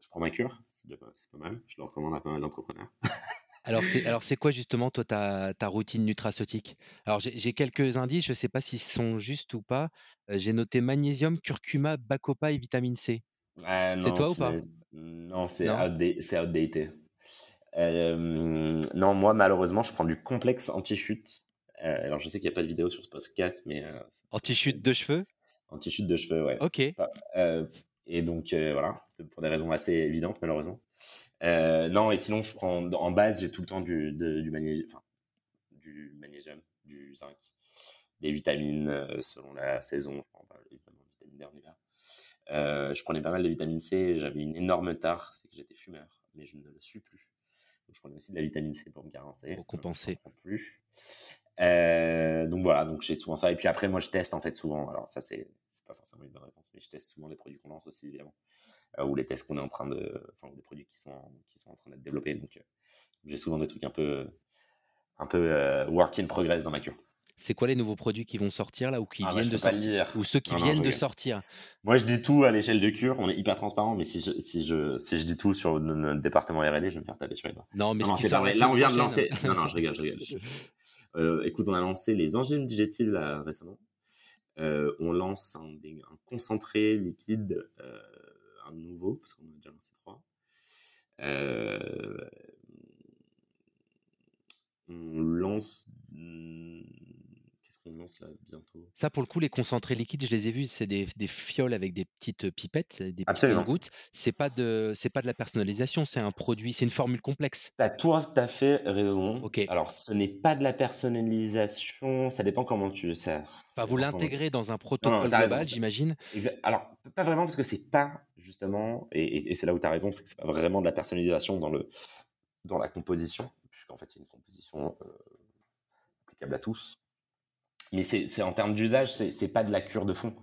je prends ma cure, c'est pas, mal. Je le recommande à pas mal d'entrepreneurs. <laughs> Alors c'est alors c'est quoi justement toi ta, ta routine nutraceutique? Alors j'ai quelques indices, je sais pas s'ils sont justes ou pas. j'ai noté magnésium, curcuma, bacopa et vitamine C. c'est toi ou pas? Non, c'est outdated. Euh, non, moi, malheureusement, je prends du complexe anti-chute. Euh, alors, je sais qu'il n'y a pas de vidéo sur ce podcast, mais. Euh, anti-chute de cheveux? Anti-chute de cheveux, ouais. Ok. et donc, voilà, pour des raisons assez évidentes, malheureusement. non, et sinon, je prends en base, j'ai tout le temps du, du, magnésium, enfin, du magnésium, du zinc, des vitamines selon la saison. Je prends pas évidemment vitamine je prenais pas mal de vitamine C. J'avais une énorme tare, c'est que j'étais fumeur, mais je ne le suis plus je prenais aussi de la vitamine C pour me garantir. Pour compenser. Plus. Euh, donc voilà, donc j'ai souvent ça. Et puis après, moi, je teste en fait souvent. Alors ça, c'est pas forcément une bonne réponse, mais je teste souvent les produits qu'on lance aussi, évidemment. Euh, ou les tests qu'on est en train de. Enfin, des produits qui sont, qui sont en train d'être développés. Donc euh, j'ai souvent des trucs un peu, un peu work in progress dans ma cure. C'est quoi les nouveaux produits qui vont sortir là ou qui ah, viennent de sortir Ou ceux qui viennent de sortir? Moi, je dis tout à l'échelle de cure. On est hyper transparent, mais si je, si je, si je dis tout sur notre département R&D, je vais me faire taper sur les doigts. Non, mais là, on vient de lancer. non, non, je rigole, je rigole. <laughs> Euh, écoute, on a lancé les enzymes digestives récemment. Euh, on lance un, concentré liquide, euh, un nouveau, parce qu'on a déjà lancé trois. on lance bientôt. Ça, pour le coup, les concentrés liquides, je les ai vus, c'est des, fioles avec des petites euh, pipettes, des petites gouttes. C'est pas de, c'est pas de la personnalisation, c'est un produit, c'est une formule complexe. Tu as tout à fait raison. Ok. Alors, ce n'est pas de la personnalisation, ça dépend comment tu le sers. vous l'intégrez dans un protocole global, j'imagine. Alors, pas vraiment parce que c'est pas justement, et, c'est là où tu as raison, c'est que c'est pas vraiment de la personnalisation dans le dans la composition, puisqu'en fait, c'est une composition euh, applicable à tous mais c'est en termes d'usage, c'est pas de la cure de fond.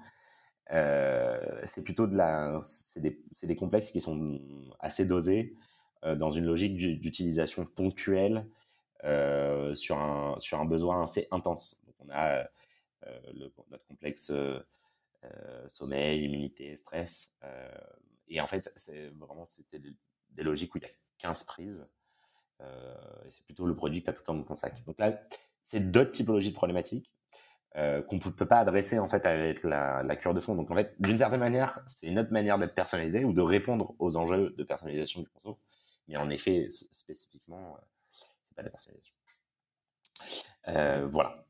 Euh, c'est plutôt de la, c'est des, complexes qui sont assez dosés euh, dans une logique d'utilisation ponctuelle euh, sur, un, sur un besoin assez intense. Donc on a notre complexe sommeil, immunité, stress. et en fait, c'est vraiment c'était des, logiques où il y a 15 prises c'est plutôt le produit que tu as tout le temps dans ton sac. Donc là, c'est d'autres typologies de problématiques qu'on ne peut pas adresser en fait avec la, la cure de fond. Donc en fait, d'une certaine manière, c'est une autre manière d'être personnalisé ou de répondre aux enjeux de personnalisation du conso. Mais en effet, spécifiquement, c'est pas de la personnalisation. voilà.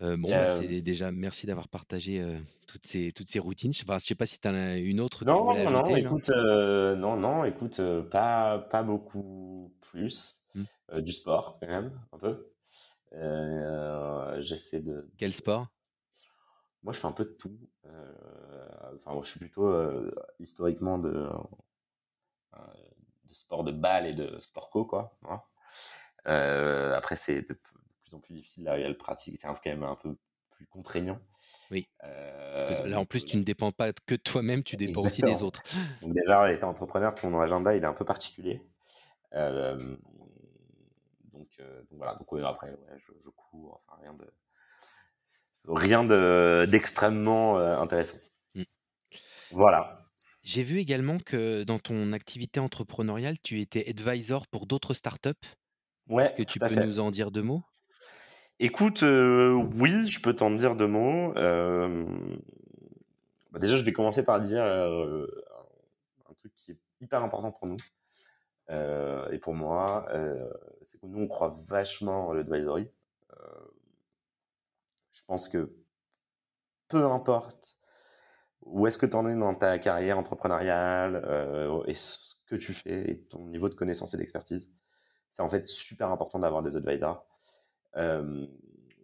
bon, bah, c'est déjà merci d'avoir partagé toutes ces toutes ces routines. Je ne sais pas si tu as une autre que tu voulais non, ajouter. écoute, non, non, écoute, pas pas beaucoup plus. Mmh. du sport quand même, un peu. J'essaie de. Quel sport? Moi, je fais un peu de tout. enfin, moi, je suis plutôt historiquement de de sport de balle et de sport co, quoi. Hein. après, c'est de plus en plus difficile là, le pratique. C'est quand même un peu plus contraignant. Oui. là, en plus, tu ne dépends pas que de toi-même, tu dépends aussi des autres. Donc déjà, étant entrepreneur, ton agenda, il est un peu particulier. Donc, voilà. Donc après, je, cours. Enfin, rien de rien d'extrêmement intéressant. Mmh. Voilà. J'ai vu également que dans ton activité entrepreneuriale, tu étais advisor pour d'autres startups. Est-ce que tu peux nous en dire deux mots? Écoute, oui, je peux t'en dire deux mots. Bah, déjà, je vais commencer par dire un truc qui est hyper important pour nous et pour moi, c'est que nous, on croit vachement en l'advisory. je pense que peu importe où est-ce que tu en es dans ta carrière entrepreneuriale euh, et ce que tu fais et ton niveau de connaissance et d'expertise. C'est en fait super important d'avoir des advisors. Euh,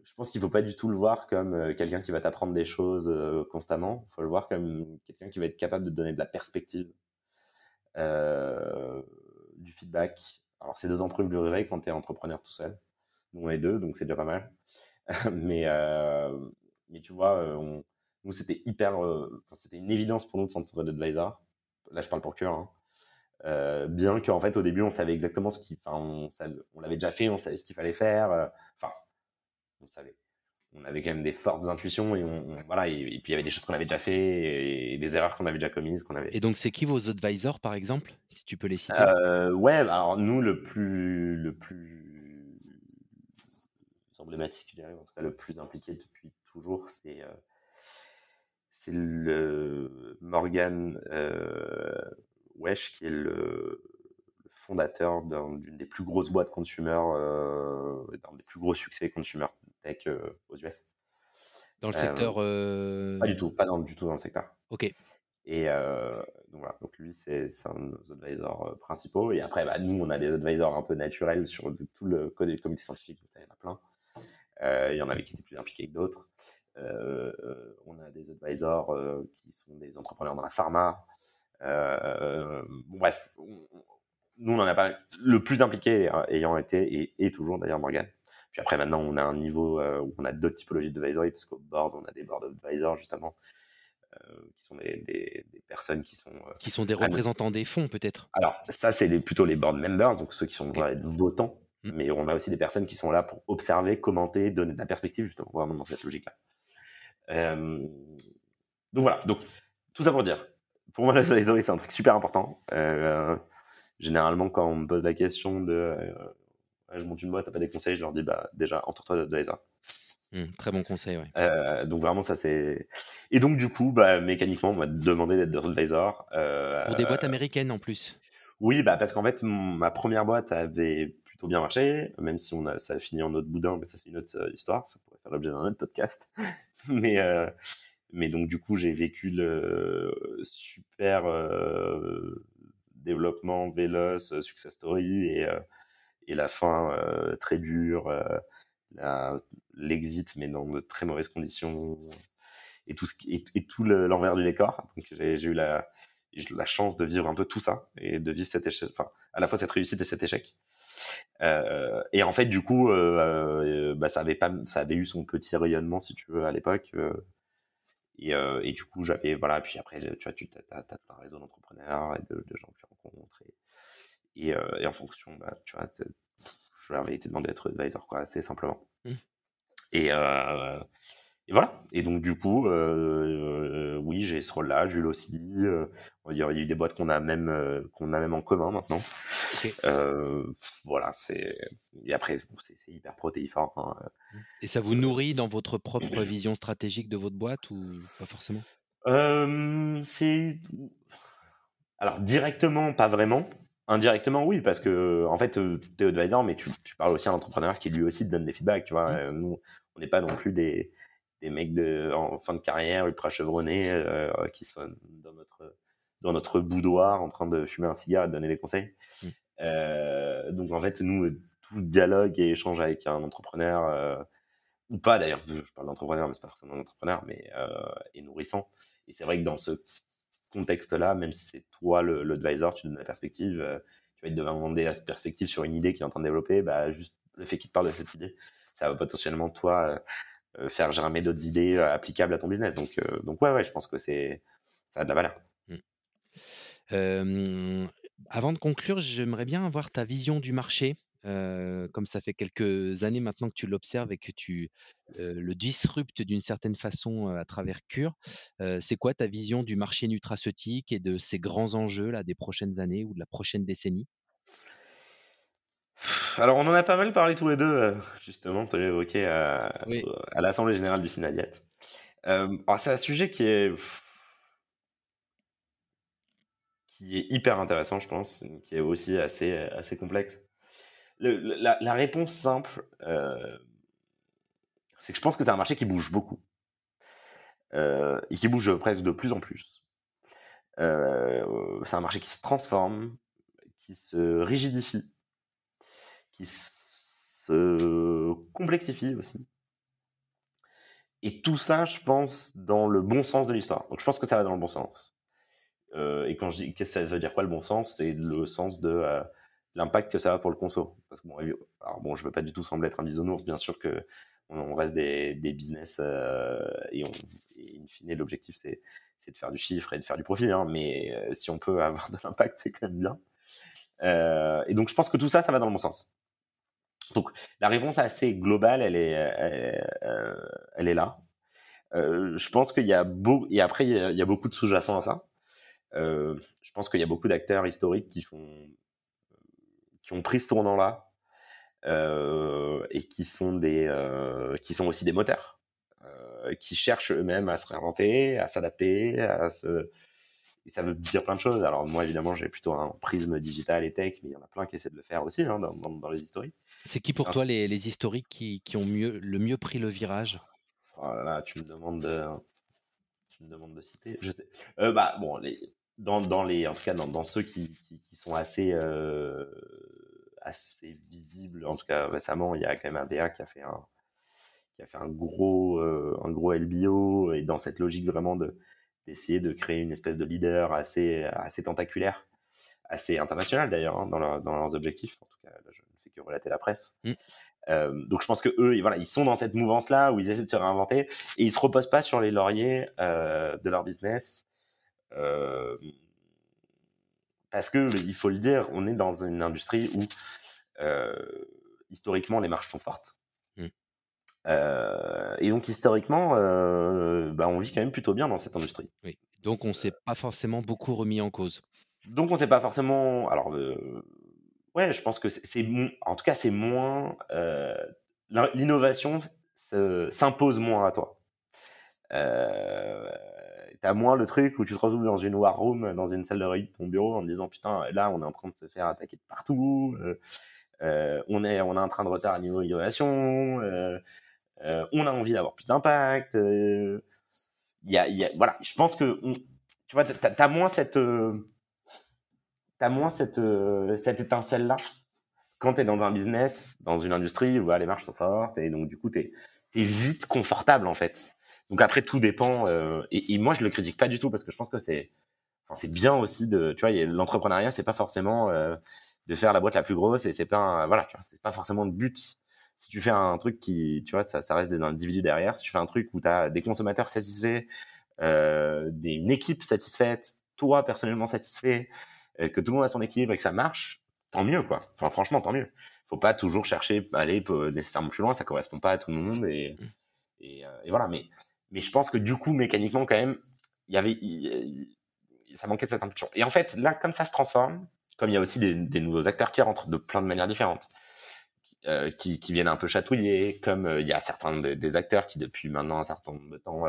je pense qu'il ne faut pas du tout le voir comme euh, quelqu'un qui va t'apprendre des choses constamment. Il faut le voir comme quelqu'un qui va être capable de donner de la perspective, du feedback. Alors, c'est d'autant plus vrai quand tu es entrepreneur tout seul. Nous, on est deux, donc c'est déjà pas mal. <laughs> mais, mais tu vois, on, nous, c'était hyper, euh, c'était une évidence pour nous de s'entourer d'advisor. Là, je parle pour cœur. Hein. Euh, bien qu'en fait, au début, on savait exactement ce qu'il, enfin, on, on l'avait déjà fait, on savait ce qu'il fallait faire. Euh, enfin, on savait. On avait quand même des fortes intuitions et on, voilà. Et, puis il y avait des choses qu'on avait déjà fait et, des erreurs qu'on avait déjà commises, qu'on avait. Et donc, c'est qui vos advisors, par exemple, si tu peux les citer? Ouais, alors nous, le plus, le plus emblématique, je dirais, en tout cas le plus impliqué depuis toujours, c'est c'est le Morgan euh, Wesh qui est le, fondateur d'une des plus grosses boîtes consumer, euh, d'un des plus gros succès consumer tech euh, aux US. Dans le secteur Pas du tout, pas du tout dans le secteur. Ok. Et donc voilà, donc lui c'est un de nos advisors principaux. Et après, bah, nous on a des advisors un peu naturels sur tout le code du comité scientifique, il y en a plein. il y en avait qui étaient plus impliqués que d'autres. Euh, on a des advisors euh, qui sont des entrepreneurs dans la pharma. Euh, bref, nous, on en a pas le plus impliqué ayant été et, toujours d'ailleurs Morgan. Puis après, maintenant, on a un niveau où on a d'autres typologies d'advisory, parce qu'au board, on a des board advisors, justement, qui sont des, personnes qui sont. qui sont des représentants des fonds, peut-être Alors, ça, c'est plutôt les board members, donc ceux qui sont okay. votants. Mmh. Mais on a aussi des personnes qui sont là pour observer, commenter, donner de la perspective, justement, vraiment dans cette logique-là. Euh, donc voilà, donc tout ça pour dire, pour moi <laughs> l'advisory c'est un truc super important. Euh, généralement quand on me pose la question de euh, je monte une boîte, t'as pas des conseils, je leur dis bah déjà entoure-toi d'advisor. Mmh, très bon conseil, ouais. Euh, donc vraiment ça c'est et donc du coup bah mécaniquement on m'a demandé d'être advisor. pour des boîtes américaines en plus. Oui bah parce qu'en fait ma première boîte avait plutôt bien marché, même si on a ça a fini en autre boudin, mais ça c'est une autre histoire, ça pourrait faire l'objet d'un autre podcast. <laughs> mais, euh, mais donc, du coup, j'ai vécu le super euh, développement véloce, success story et, euh, et la fin très dure, l'exit, mais dans de très mauvaises conditions et tout, ce l'envers du décor. Donc, j'ai eu la, chance de vivre un peu tout ça et de vivre à la fois cette réussite et cet échec. Et en fait, du coup, bah, ça avait eu son petit rayonnement, si tu veux, à l'époque. Et, du coup, j'avais, voilà, puis après, tu as, as, un réseau d'entrepreneurs et de, gens que tu rencontres. Et, en fonction, bah, tu vois, je leur avais été demandé d'être advisor, quoi, assez simplement. Mmh. Et, et voilà. Et donc, du coup, euh, oui, j'ai ce rôle-là, Jules aussi. Euh, il y a eu des boîtes qu'on a même euh, qu'on a même en commun maintenant. voilà, c'est et après c'est hyper protéiforme. Hein. Mmh. Et ça vous nourrit dans votre propre vision stratégique de votre boîte ou pas forcément? C'est alors directement pas vraiment. Indirectement, oui, parce que en fait, tu es advisor, mais tu, parles aussi à un entrepreneur qui lui aussi te donne des feedbacks. Tu vois, mmh. nous, on n'est pas non plus des, des mecs de, en fin de carrière ultra chevronnés euh, qui sont dans notre, dans notre boudoir en train de fumer un cigare et de donner des conseils. Mmh. Euh, donc en fait, nous, tout dialogue et échange avec un entrepreneur, euh, ou pas d'ailleurs, je parle d'entrepreneur, mais c'est pas forcément un entrepreneur, mais est nourrissant. Et c'est vrai que dans ce contexte-là, même si c'est toi l'advisor, tu donnes la perspective, tu vas te demander la perspective sur une idée qui est en train de développer, bah, juste le fait qu'il te parle de cette idée, ça va potentiellement, toi, euh, faire germer d'autres idées euh, applicables à ton business. Donc, euh, donc ouais, ouais, je pense que c'est ça a de la valeur. Mmh. avant de conclure, j'aimerais bien avoir ta vision du marché. Comme ça fait quelques années maintenant que tu l'observes et que tu le disruptes d'une certaine façon à travers Cure, c'est quoi ta vision du marché nutraceutique et de ces grands enjeux là des prochaines années ou de la prochaine décennie? Alors, on en a pas mal parlé tous les deux, euh, justement, tu l'as évoqué à, à l'Assemblée Générale du Synadiat. Euh, c'est un sujet qui est, qui est hyper intéressant, je pense, qui est aussi assez, assez complexe. La, réponse simple, euh, c'est que je pense que c'est un marché qui bouge beaucoup. et qui bouge presque de plus en plus. c'est un marché qui se transforme, qui se rigidifie qui se complexifie aussi. Et tout ça, je pense, dans le bon sens de l'histoire. Donc je pense que ça va dans le bon sens. Euh, et quand je dis, que ça veut dire quoi le bon sens? C'est le sens de euh, l'impact que ça a pour le conso. Parce que alors bon, je veux pas du tout sembler être un bisounours, bien sûr que on, reste des, business euh, et, on, in fine, l'objectif c'est, de faire du chiffre et de faire du profit. Hein, mais si on peut <laughs> avoir de l'impact, c'est quand même bien. et donc je pense que tout ça, ça va dans le bon sens. Donc la réponse assez globale, elle est, elle, euh, est là. Euh, je pense qu'il y a beaucoup, et après il y a, beaucoup de sous-jacents à ça. Euh, je pense qu'il y a beaucoup d'acteurs historiques qui font, qui ont pris ce tournant-là et qui sont des, qui sont aussi des moteurs, qui cherchent eux-mêmes à se réinventer, à s'adapter, à se et ça veut dire plein de choses. Alors moi, évidemment, j'ai plutôt un prisme digital et tech, mais il y en a plein qui essaient de le faire aussi hein, dans, les historiques. C'est qui pour toi les, historiques qui, ont mieux, le mieux pris le virage? Oh là, tu me demandes de, tu me demandes de citer. Je sais. Euh, bah bon, les, dans, dans, les, en tout cas dans, ceux qui, qui, sont assez, euh, assez visibles, en tout cas récemment, il y a quand même un DA qui a fait un, qui a fait un gros, euh, un gros LBO et dans cette logique vraiment de d'essayer de créer une espèce de leader assez, assez tentaculaire, assez international d'ailleurs hein, dans, dans, leurs objectifs. En tout cas, je ne fais que relater la presse. Mmh. Euh, donc je pense que eux, voilà, ils sont dans cette mouvance-là où ils essaient de se réinventer et ils se reposent pas sur les lauriers euh, de leur business. Euh, parce que il faut le dire, on est dans une industrie où historiquement les marges sont fortes. Euh, et donc historiquement, euh, bah, on vit quand même plutôt bien dans cette industrie. Oui. Donc on s'est pas forcément beaucoup remis en cause. Donc on s'est pas forcément. Alors euh, ouais, je pense que c'est en tout cas c'est moins l'innovation s'impose moins à toi. Euh, T'as moins le truc où tu te retrouves dans une war room, dans une salle de réunion de ton bureau en te disant putain là on est en train de se faire attaquer de partout. on est on est en train de retard à niveau innovation. Euh, on a envie d'avoir plus d'impact. Euh, il y, a, voilà, je pense que tu vois, t'as as moins cette, euh, as moins cette, cette étincelle là quand tu es dans un business, dans une industrie où les marches sont fortes et donc du coup tu es, vite confortable en fait. Donc après tout dépend et, moi je le critique pas du tout parce que je pense que c'est c'est bien aussi de tu vois l'entrepreneuriat c'est pas forcément de faire la boîte la plus grosse et c'est pas voilà tu vois c'est pas forcément le but si tu fais un truc qui, tu vois, ça, ça reste des individus derrière, si tu fais un truc où tu as des consommateurs satisfaits, euh, des, une équipe satisfaite, toi personnellement satisfait, euh, que tout le monde a son équilibre et que ça marche, tant mieux, quoi. Enfin, franchement, tant mieux. Faut pas toujours chercher à aller nécessairement plus loin, ça correspond pas à tout le monde et, mmh. et, voilà. Mais, mais je pense que du coup, mécaniquement, quand même, il y avait, ça manquait de cette impulsion. Et en fait, là, comme ça se transforme, comme il y a aussi des, nouveaux acteurs qui rentrent de plein de manières différentes, qui, qui, viennent un peu chatouiller, comme il y a certains des, acteurs qui, depuis maintenant un certain nombre de temps,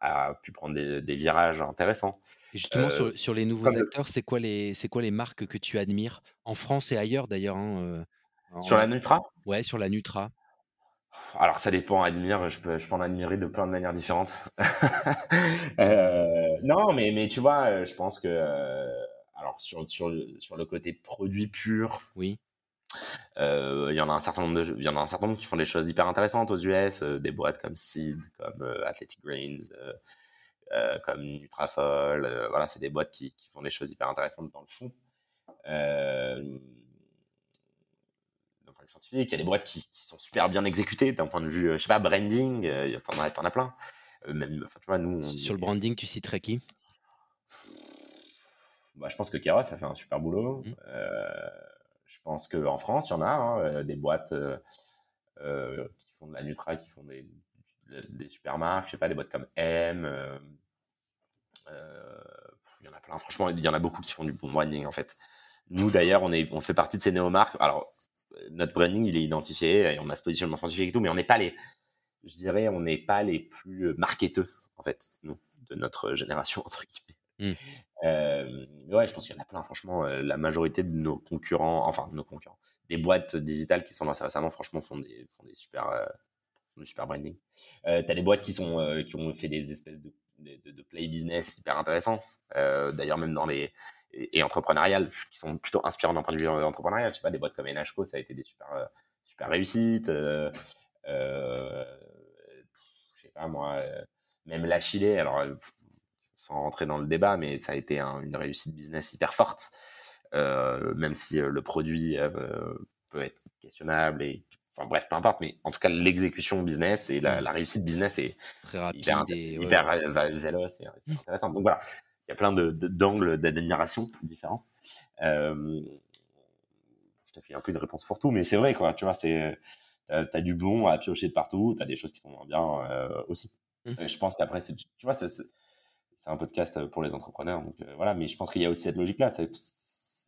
a pu prendre des, virages intéressants. Et justement, sur, les nouveaux acteurs, c'est quoi, les, quoi les marques que tu admires? En France et ailleurs d'ailleurs. Hein, sur la Nutra? Ouais, sur la Nutra. Alors ça dépend, admire, je peux, je peux en admirer de plein de manières différentes. <laughs> Euh, non, mais, mais tu vois, euh, je pense que euh, alors sur, sur, sur le côté produit pur, oui. Il y en a un certain nombre de, y en a un certain nombre qui font des choses hyper intéressantes aux US, des boîtes comme Seed, comme Athletic Greens, comme Nutrafol. voilà, c'est des boîtes qui, qui, font des choses hyper intéressantes dans le fond scientifique, il y a des boîtes qui, sont super bien exécutées d'un point de vue, euh, je sais pas, branding, euh, t'en as, as plein. Euh, même, tu vois, nous, Sur le branding, tu citerais qui? Bah, Je pense que Keroff a fait un super boulot. Mmh. je pense qu'en France, il y en a hein, des boîtes qui font de la Nutra, qui font des, des super marques, je sais pas, des boîtes comme M. il y en a plein. Franchement, il y en a beaucoup qui font du bon branding en fait. Nous d'ailleurs, on, est, on fait partie de ces néo-marques. Alors, notre branding, il est identifié, et on a ce positionnement scientifique et tout, mais on n'est pas les, je dirais, on n'est pas les plus euh, marketeux, en fait, nous, de notre génération, entre guillemets. Mmh. Euh, ouais, je pense qu'il y en a plein, franchement, euh, la majorité de nos concurrents, enfin, de nos concurrents, des boîtes digitales qui sont lancées récemment, franchement, font des, font des super, font super branding. tu as des boîtes qui, sont, qui ont fait des espèces de, de, play business hyper intéressants. D'ailleurs, même dans les, et, entrepreneuriales qui sont plutôt inspirants d'un point de vue entrepreneurial. Je sais pas, des boîtes comme NHCO, ça a été des super, euh, super réussites. Euh, euh, je sais pas moi, même la Chile, alors sans rentrer dans le débat, mais ça a été une réussite business hyper forte. même si le produit peut être questionnable et Enfin, bref, peu importe, mais en tout cas, l'exécution business et la, réussite business est très rapide hyper, et, hyper véloce et mmh. intéressant. Donc voilà, il y a plein d'angles d'admiration différents. Euh, je te fais un peu une réponse pour tout, mais c'est vrai, quoi. Tu vois, c'est, t'as, as du bon à piocher de partout, t'as des choses qui sont moins bien euh, aussi. Mmh. je pense qu'après, c'est, tu vois, c'est, un podcast pour les entrepreneurs, donc euh, voilà. Mais je pense qu'il y a aussi cette logique-là.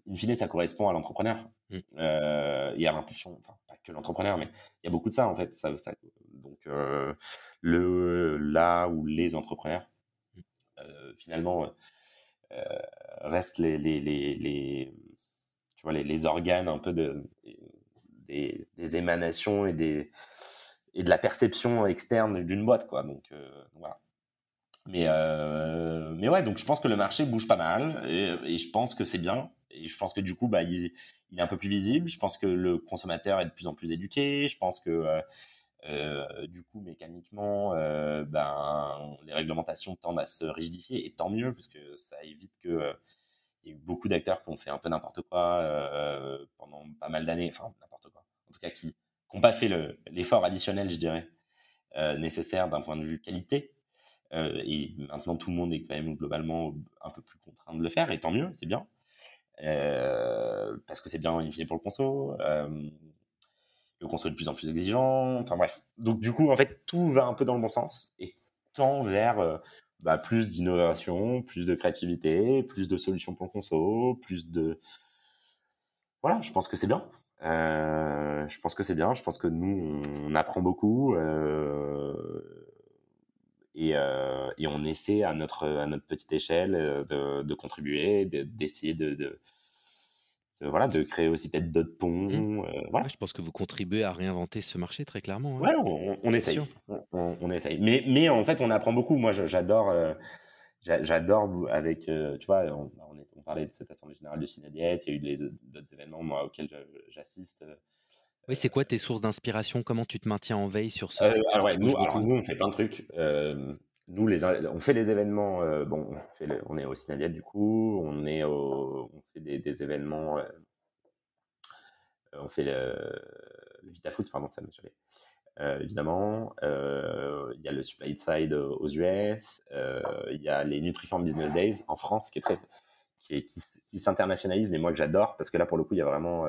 In fine, ça correspond à l'entrepreneur mmh. et à l'impulsion. Enfin, pas que l'entrepreneur, mais il y a beaucoup de ça en fait. Ça, donc le là où les entrepreneurs euh, finalement euh, euh, restent les, les, les, tu vois, les, organes un peu de, des, émanations et, des, et de la perception externe d'une boîte. Quoi. Donc, voilà. Mais, mais ouais, donc je pense que le marché bouge pas mal et, je pense que c'est bien. Et je pense que du coup, bah, il, est un peu plus visible. Je pense que le consommateur est de plus en plus éduqué. Je pense que euh, du coup, mécaniquement, euh, ben, les réglementations tendent à se rigidifier, et tant mieux, parce que ça évite que euh, il y ait beaucoup d'acteurs qui ont fait un peu n'importe quoi pendant pas mal d'années, enfin n'importe quoi, en tout cas qui n'ont pas fait l'effort additionnel, je dirais, nécessaire d'un point de vue qualité. Et maintenant, tout le monde est quand même globalement un peu plus contraint de le faire, et tant mieux, c'est bien. parce que c'est bien in pour le conso le console de plus en plus exigeant. Enfin bref. Donc du coup, en fait, tout va un peu dans le bon sens et tend vers euh, bah, plus d'innovation, plus de créativité, plus de solutions pour le conso, plus de... Voilà, je pense que c'est bien. Euh, je pense que c'est bien. Je pense que nous, on, apprend beaucoup. Euh, et, et, on essaie à notre, à notre petite échelle de, de contribuer, d'essayer de, voilà, de créer aussi peut-être d'autres ponts. Mmh. Euh, voilà. je pense que vous contribuez à réinventer ce marché très clairement. Hein. Ouais, on, essaye. On, essaye. Mais, mais en fait, on apprend beaucoup. Moi, j'adore, euh, j'adore avec, euh, tu vois, on, parlait de cette assemblée générale de Synadiette, il y a eu d'autres événements moi, auxquels j'assiste. Oui, c'est quoi tes sources d'inspiration? Comment tu te maintiens en veille sur ce secteur ouais, nous, alors, nous, on fait plein de trucs nous, les, on fait les événements. Euh, bon, on, fait on, est au Synadiat du coup, on est au, on fait des, des événements. Euh, on fait le, le VitaFoot, pardon, ça me euh, évidemment, il y a le Supply Side aux US, il y a les Nutriform Business Days en France, qui est très, qui, qui, s'internationalise, mais moi que j'adore parce que là pour le coup il y a vraiment,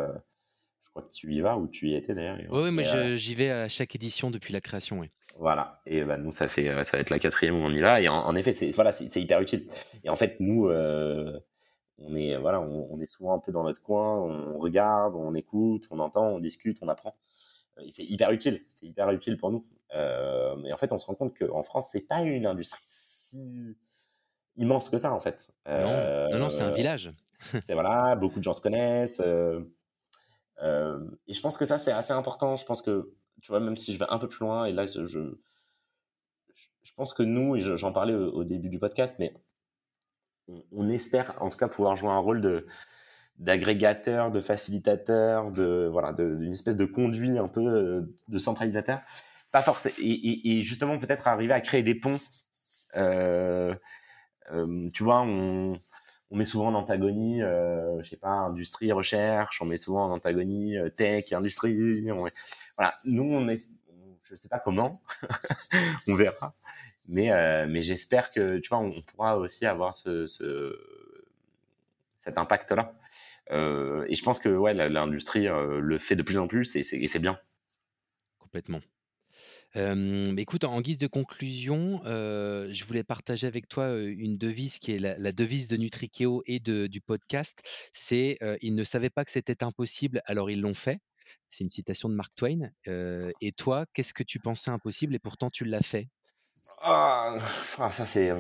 crois que tu y vas ou tu y étais d'ailleurs. Oui, mais j'y vais à chaque édition depuis la création, oui. Voilà. Et bah, nous, ça, fait, ça va être la quatrième où on y va. Et en, effet, c'est voilà, hyper utile. Et en fait, nous, on, est, voilà, on, est souvent un peu dans notre coin, on regarde, on écoute, on entend, on discute, on apprend. Et c'est hyper utile. C'est hyper utile pour nous. mais en fait, on se rend compte qu'en France, c'est pas une industrie si immense que ça, en fait. non, non, c'est un village. c'est voilà, beaucoup de gens se connaissent. Et je pense que ça, c'est assez important. Je pense que tu vois, même si je vais un peu plus loin, et là, je, je pense que nous, et j'en parlais au, début du podcast, mais on, espère en tout cas pouvoir jouer un rôle d'agrégateur, de facilitateur, de voilà, d'une espèce de conduit un peu de centralisateur. Pas forcément. Et, justement, peut-être arriver à créer des ponts. Tu vois, on, on met souvent en antagonie, euh, je sais pas, industrie, recherche, on met souvent en antagonie tech, industrie. On voilà, nous, on est, je sais pas comment, <laughs> on verra, mais, euh, mais j'espère que, tu vois, on, pourra aussi avoir ce, ce cet impact-là. Euh, et je pense que ouais, l'industrie euh, le fait de plus en plus et c'est bien. Complètement. Écoute, en guise de conclusion, je voulais partager avec toi une devise qui est la, devise de Nutrikeo et du podcast. C'est ils ne savaient pas que c'était impossible, alors ils l'ont fait. C'est une citation de Mark Twain. Et toi, qu'est-ce que tu pensais impossible et pourtant tu l'as fait? Ah, ah, ça c'est.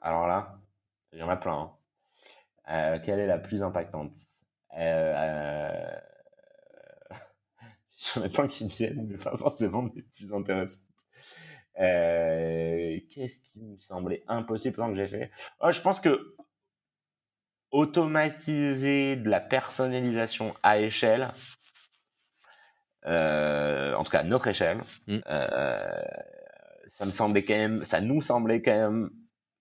Alors là, il y en a plein. Hein. Quelle est la plus impactante? Euh, <laughs> Il y en a plein qui viennent, mais pas forcément les plus intéressantes. Qu'est-ce qui me semblait impossible pendant que j'ai fait? Oh, Je pense que automatiser de la personnalisation à échelle, euh, en tout cas à notre échelle, mmh. euh, ça me semblait quand même, ça nous semblait quand même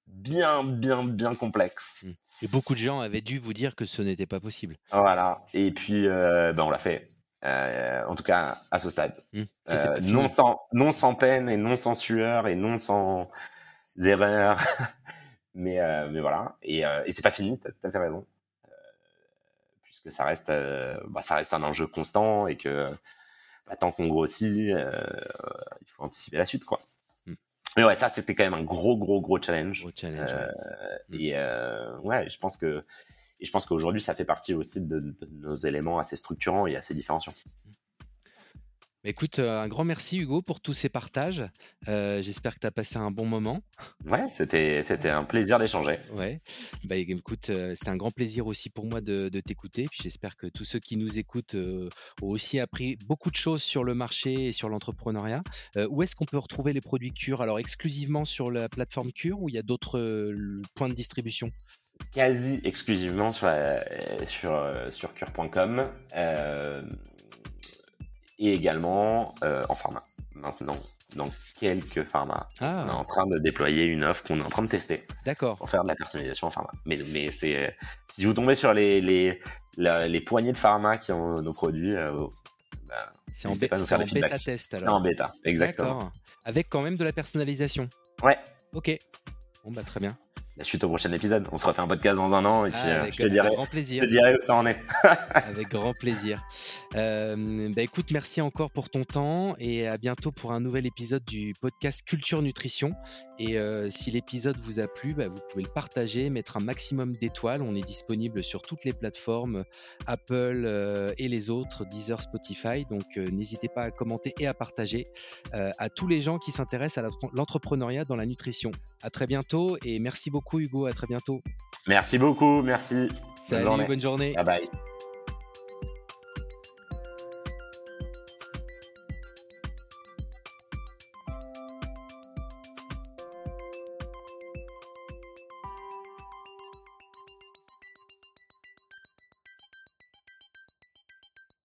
bien, bien, bien complexe. Mmh. Et beaucoup de gens avaient dû vous dire que ce n'était pas possible. Voilà. Et puis, euh, ben on l'a fait. En tout cas, à ce stade. Mmh. non, sans, non sans peine et non sans sueur et non sans erreur. <laughs> mais, mais voilà. Et, et c'est pas fini, tu as tout à fait raison. puisque ça reste, bah, ça reste un enjeu constant et que bah, tant qu'on grossit, euh, il faut anticiper la suite, quoi. Hmm. Mais ouais, ça c'était quand même un gros, gros, gros challenge. Gros challenge euh, hmm. Et euh, ouais, je pense que et je pense qu'aujourd'hui, ça fait partie aussi de, de, nos éléments assez structurants et assez différenciants. Écoute, euh, un grand merci Hugo pour tous ces partages. Euh, j'espère que tu as passé un bon moment. Ouais, c'était, un plaisir d'échanger. Ouais, bah, écoute, euh, c'était un grand plaisir aussi pour moi de, t'écouter. J'espère que tous ceux qui nous écoutent ont aussi appris beaucoup de choses sur le marché et sur l'entrepreneuriat. où est-ce qu'on peut retrouver les produits Cure? Alors exclusivement sur la plateforme Cure ou il y a d'autres points de distribution? Quasi exclusivement sur, sur, sur cure.com et également euh, en pharma. Maintenant, dans quelques pharma, ah. on est en train de déployer une offre qu'on est en train de tester. D'accord. Pour faire de la personnalisation en pharma. Mais, mais c'est si vous tombez sur les, les, les poignées de pharma qui ont nos produits, euh, bah, c'est en, bêta test alors. En bêta, exactement. Avec quand même de la personnalisation. Ouais. Ok. Bon bah très bien la suite au prochain épisode. On se refait un podcast dans un an et puis ah, euh, je te dirai, grand plaisir. Je te dirai où ça en est. <laughs> avec grand plaisir. Euh, bah écoute, merci encore pour ton temps et à bientôt pour un nouvel épisode du podcast Culture Nutrition. Et euh, si l'épisode vous a plu, bah, vous pouvez le partager, mettre un maximum d'étoiles. On est disponible sur toutes les plateformes, Apple et les autres, Deezer, Spotify. Donc n'hésitez pas à commenter et à partager à tous les gens qui s'intéressent à l'entrepreneuriat dans la nutrition. À très bientôt et merci beaucoup Hugo, à très bientôt. Merci beaucoup, merci. Salut, bonne journée. Bye bye.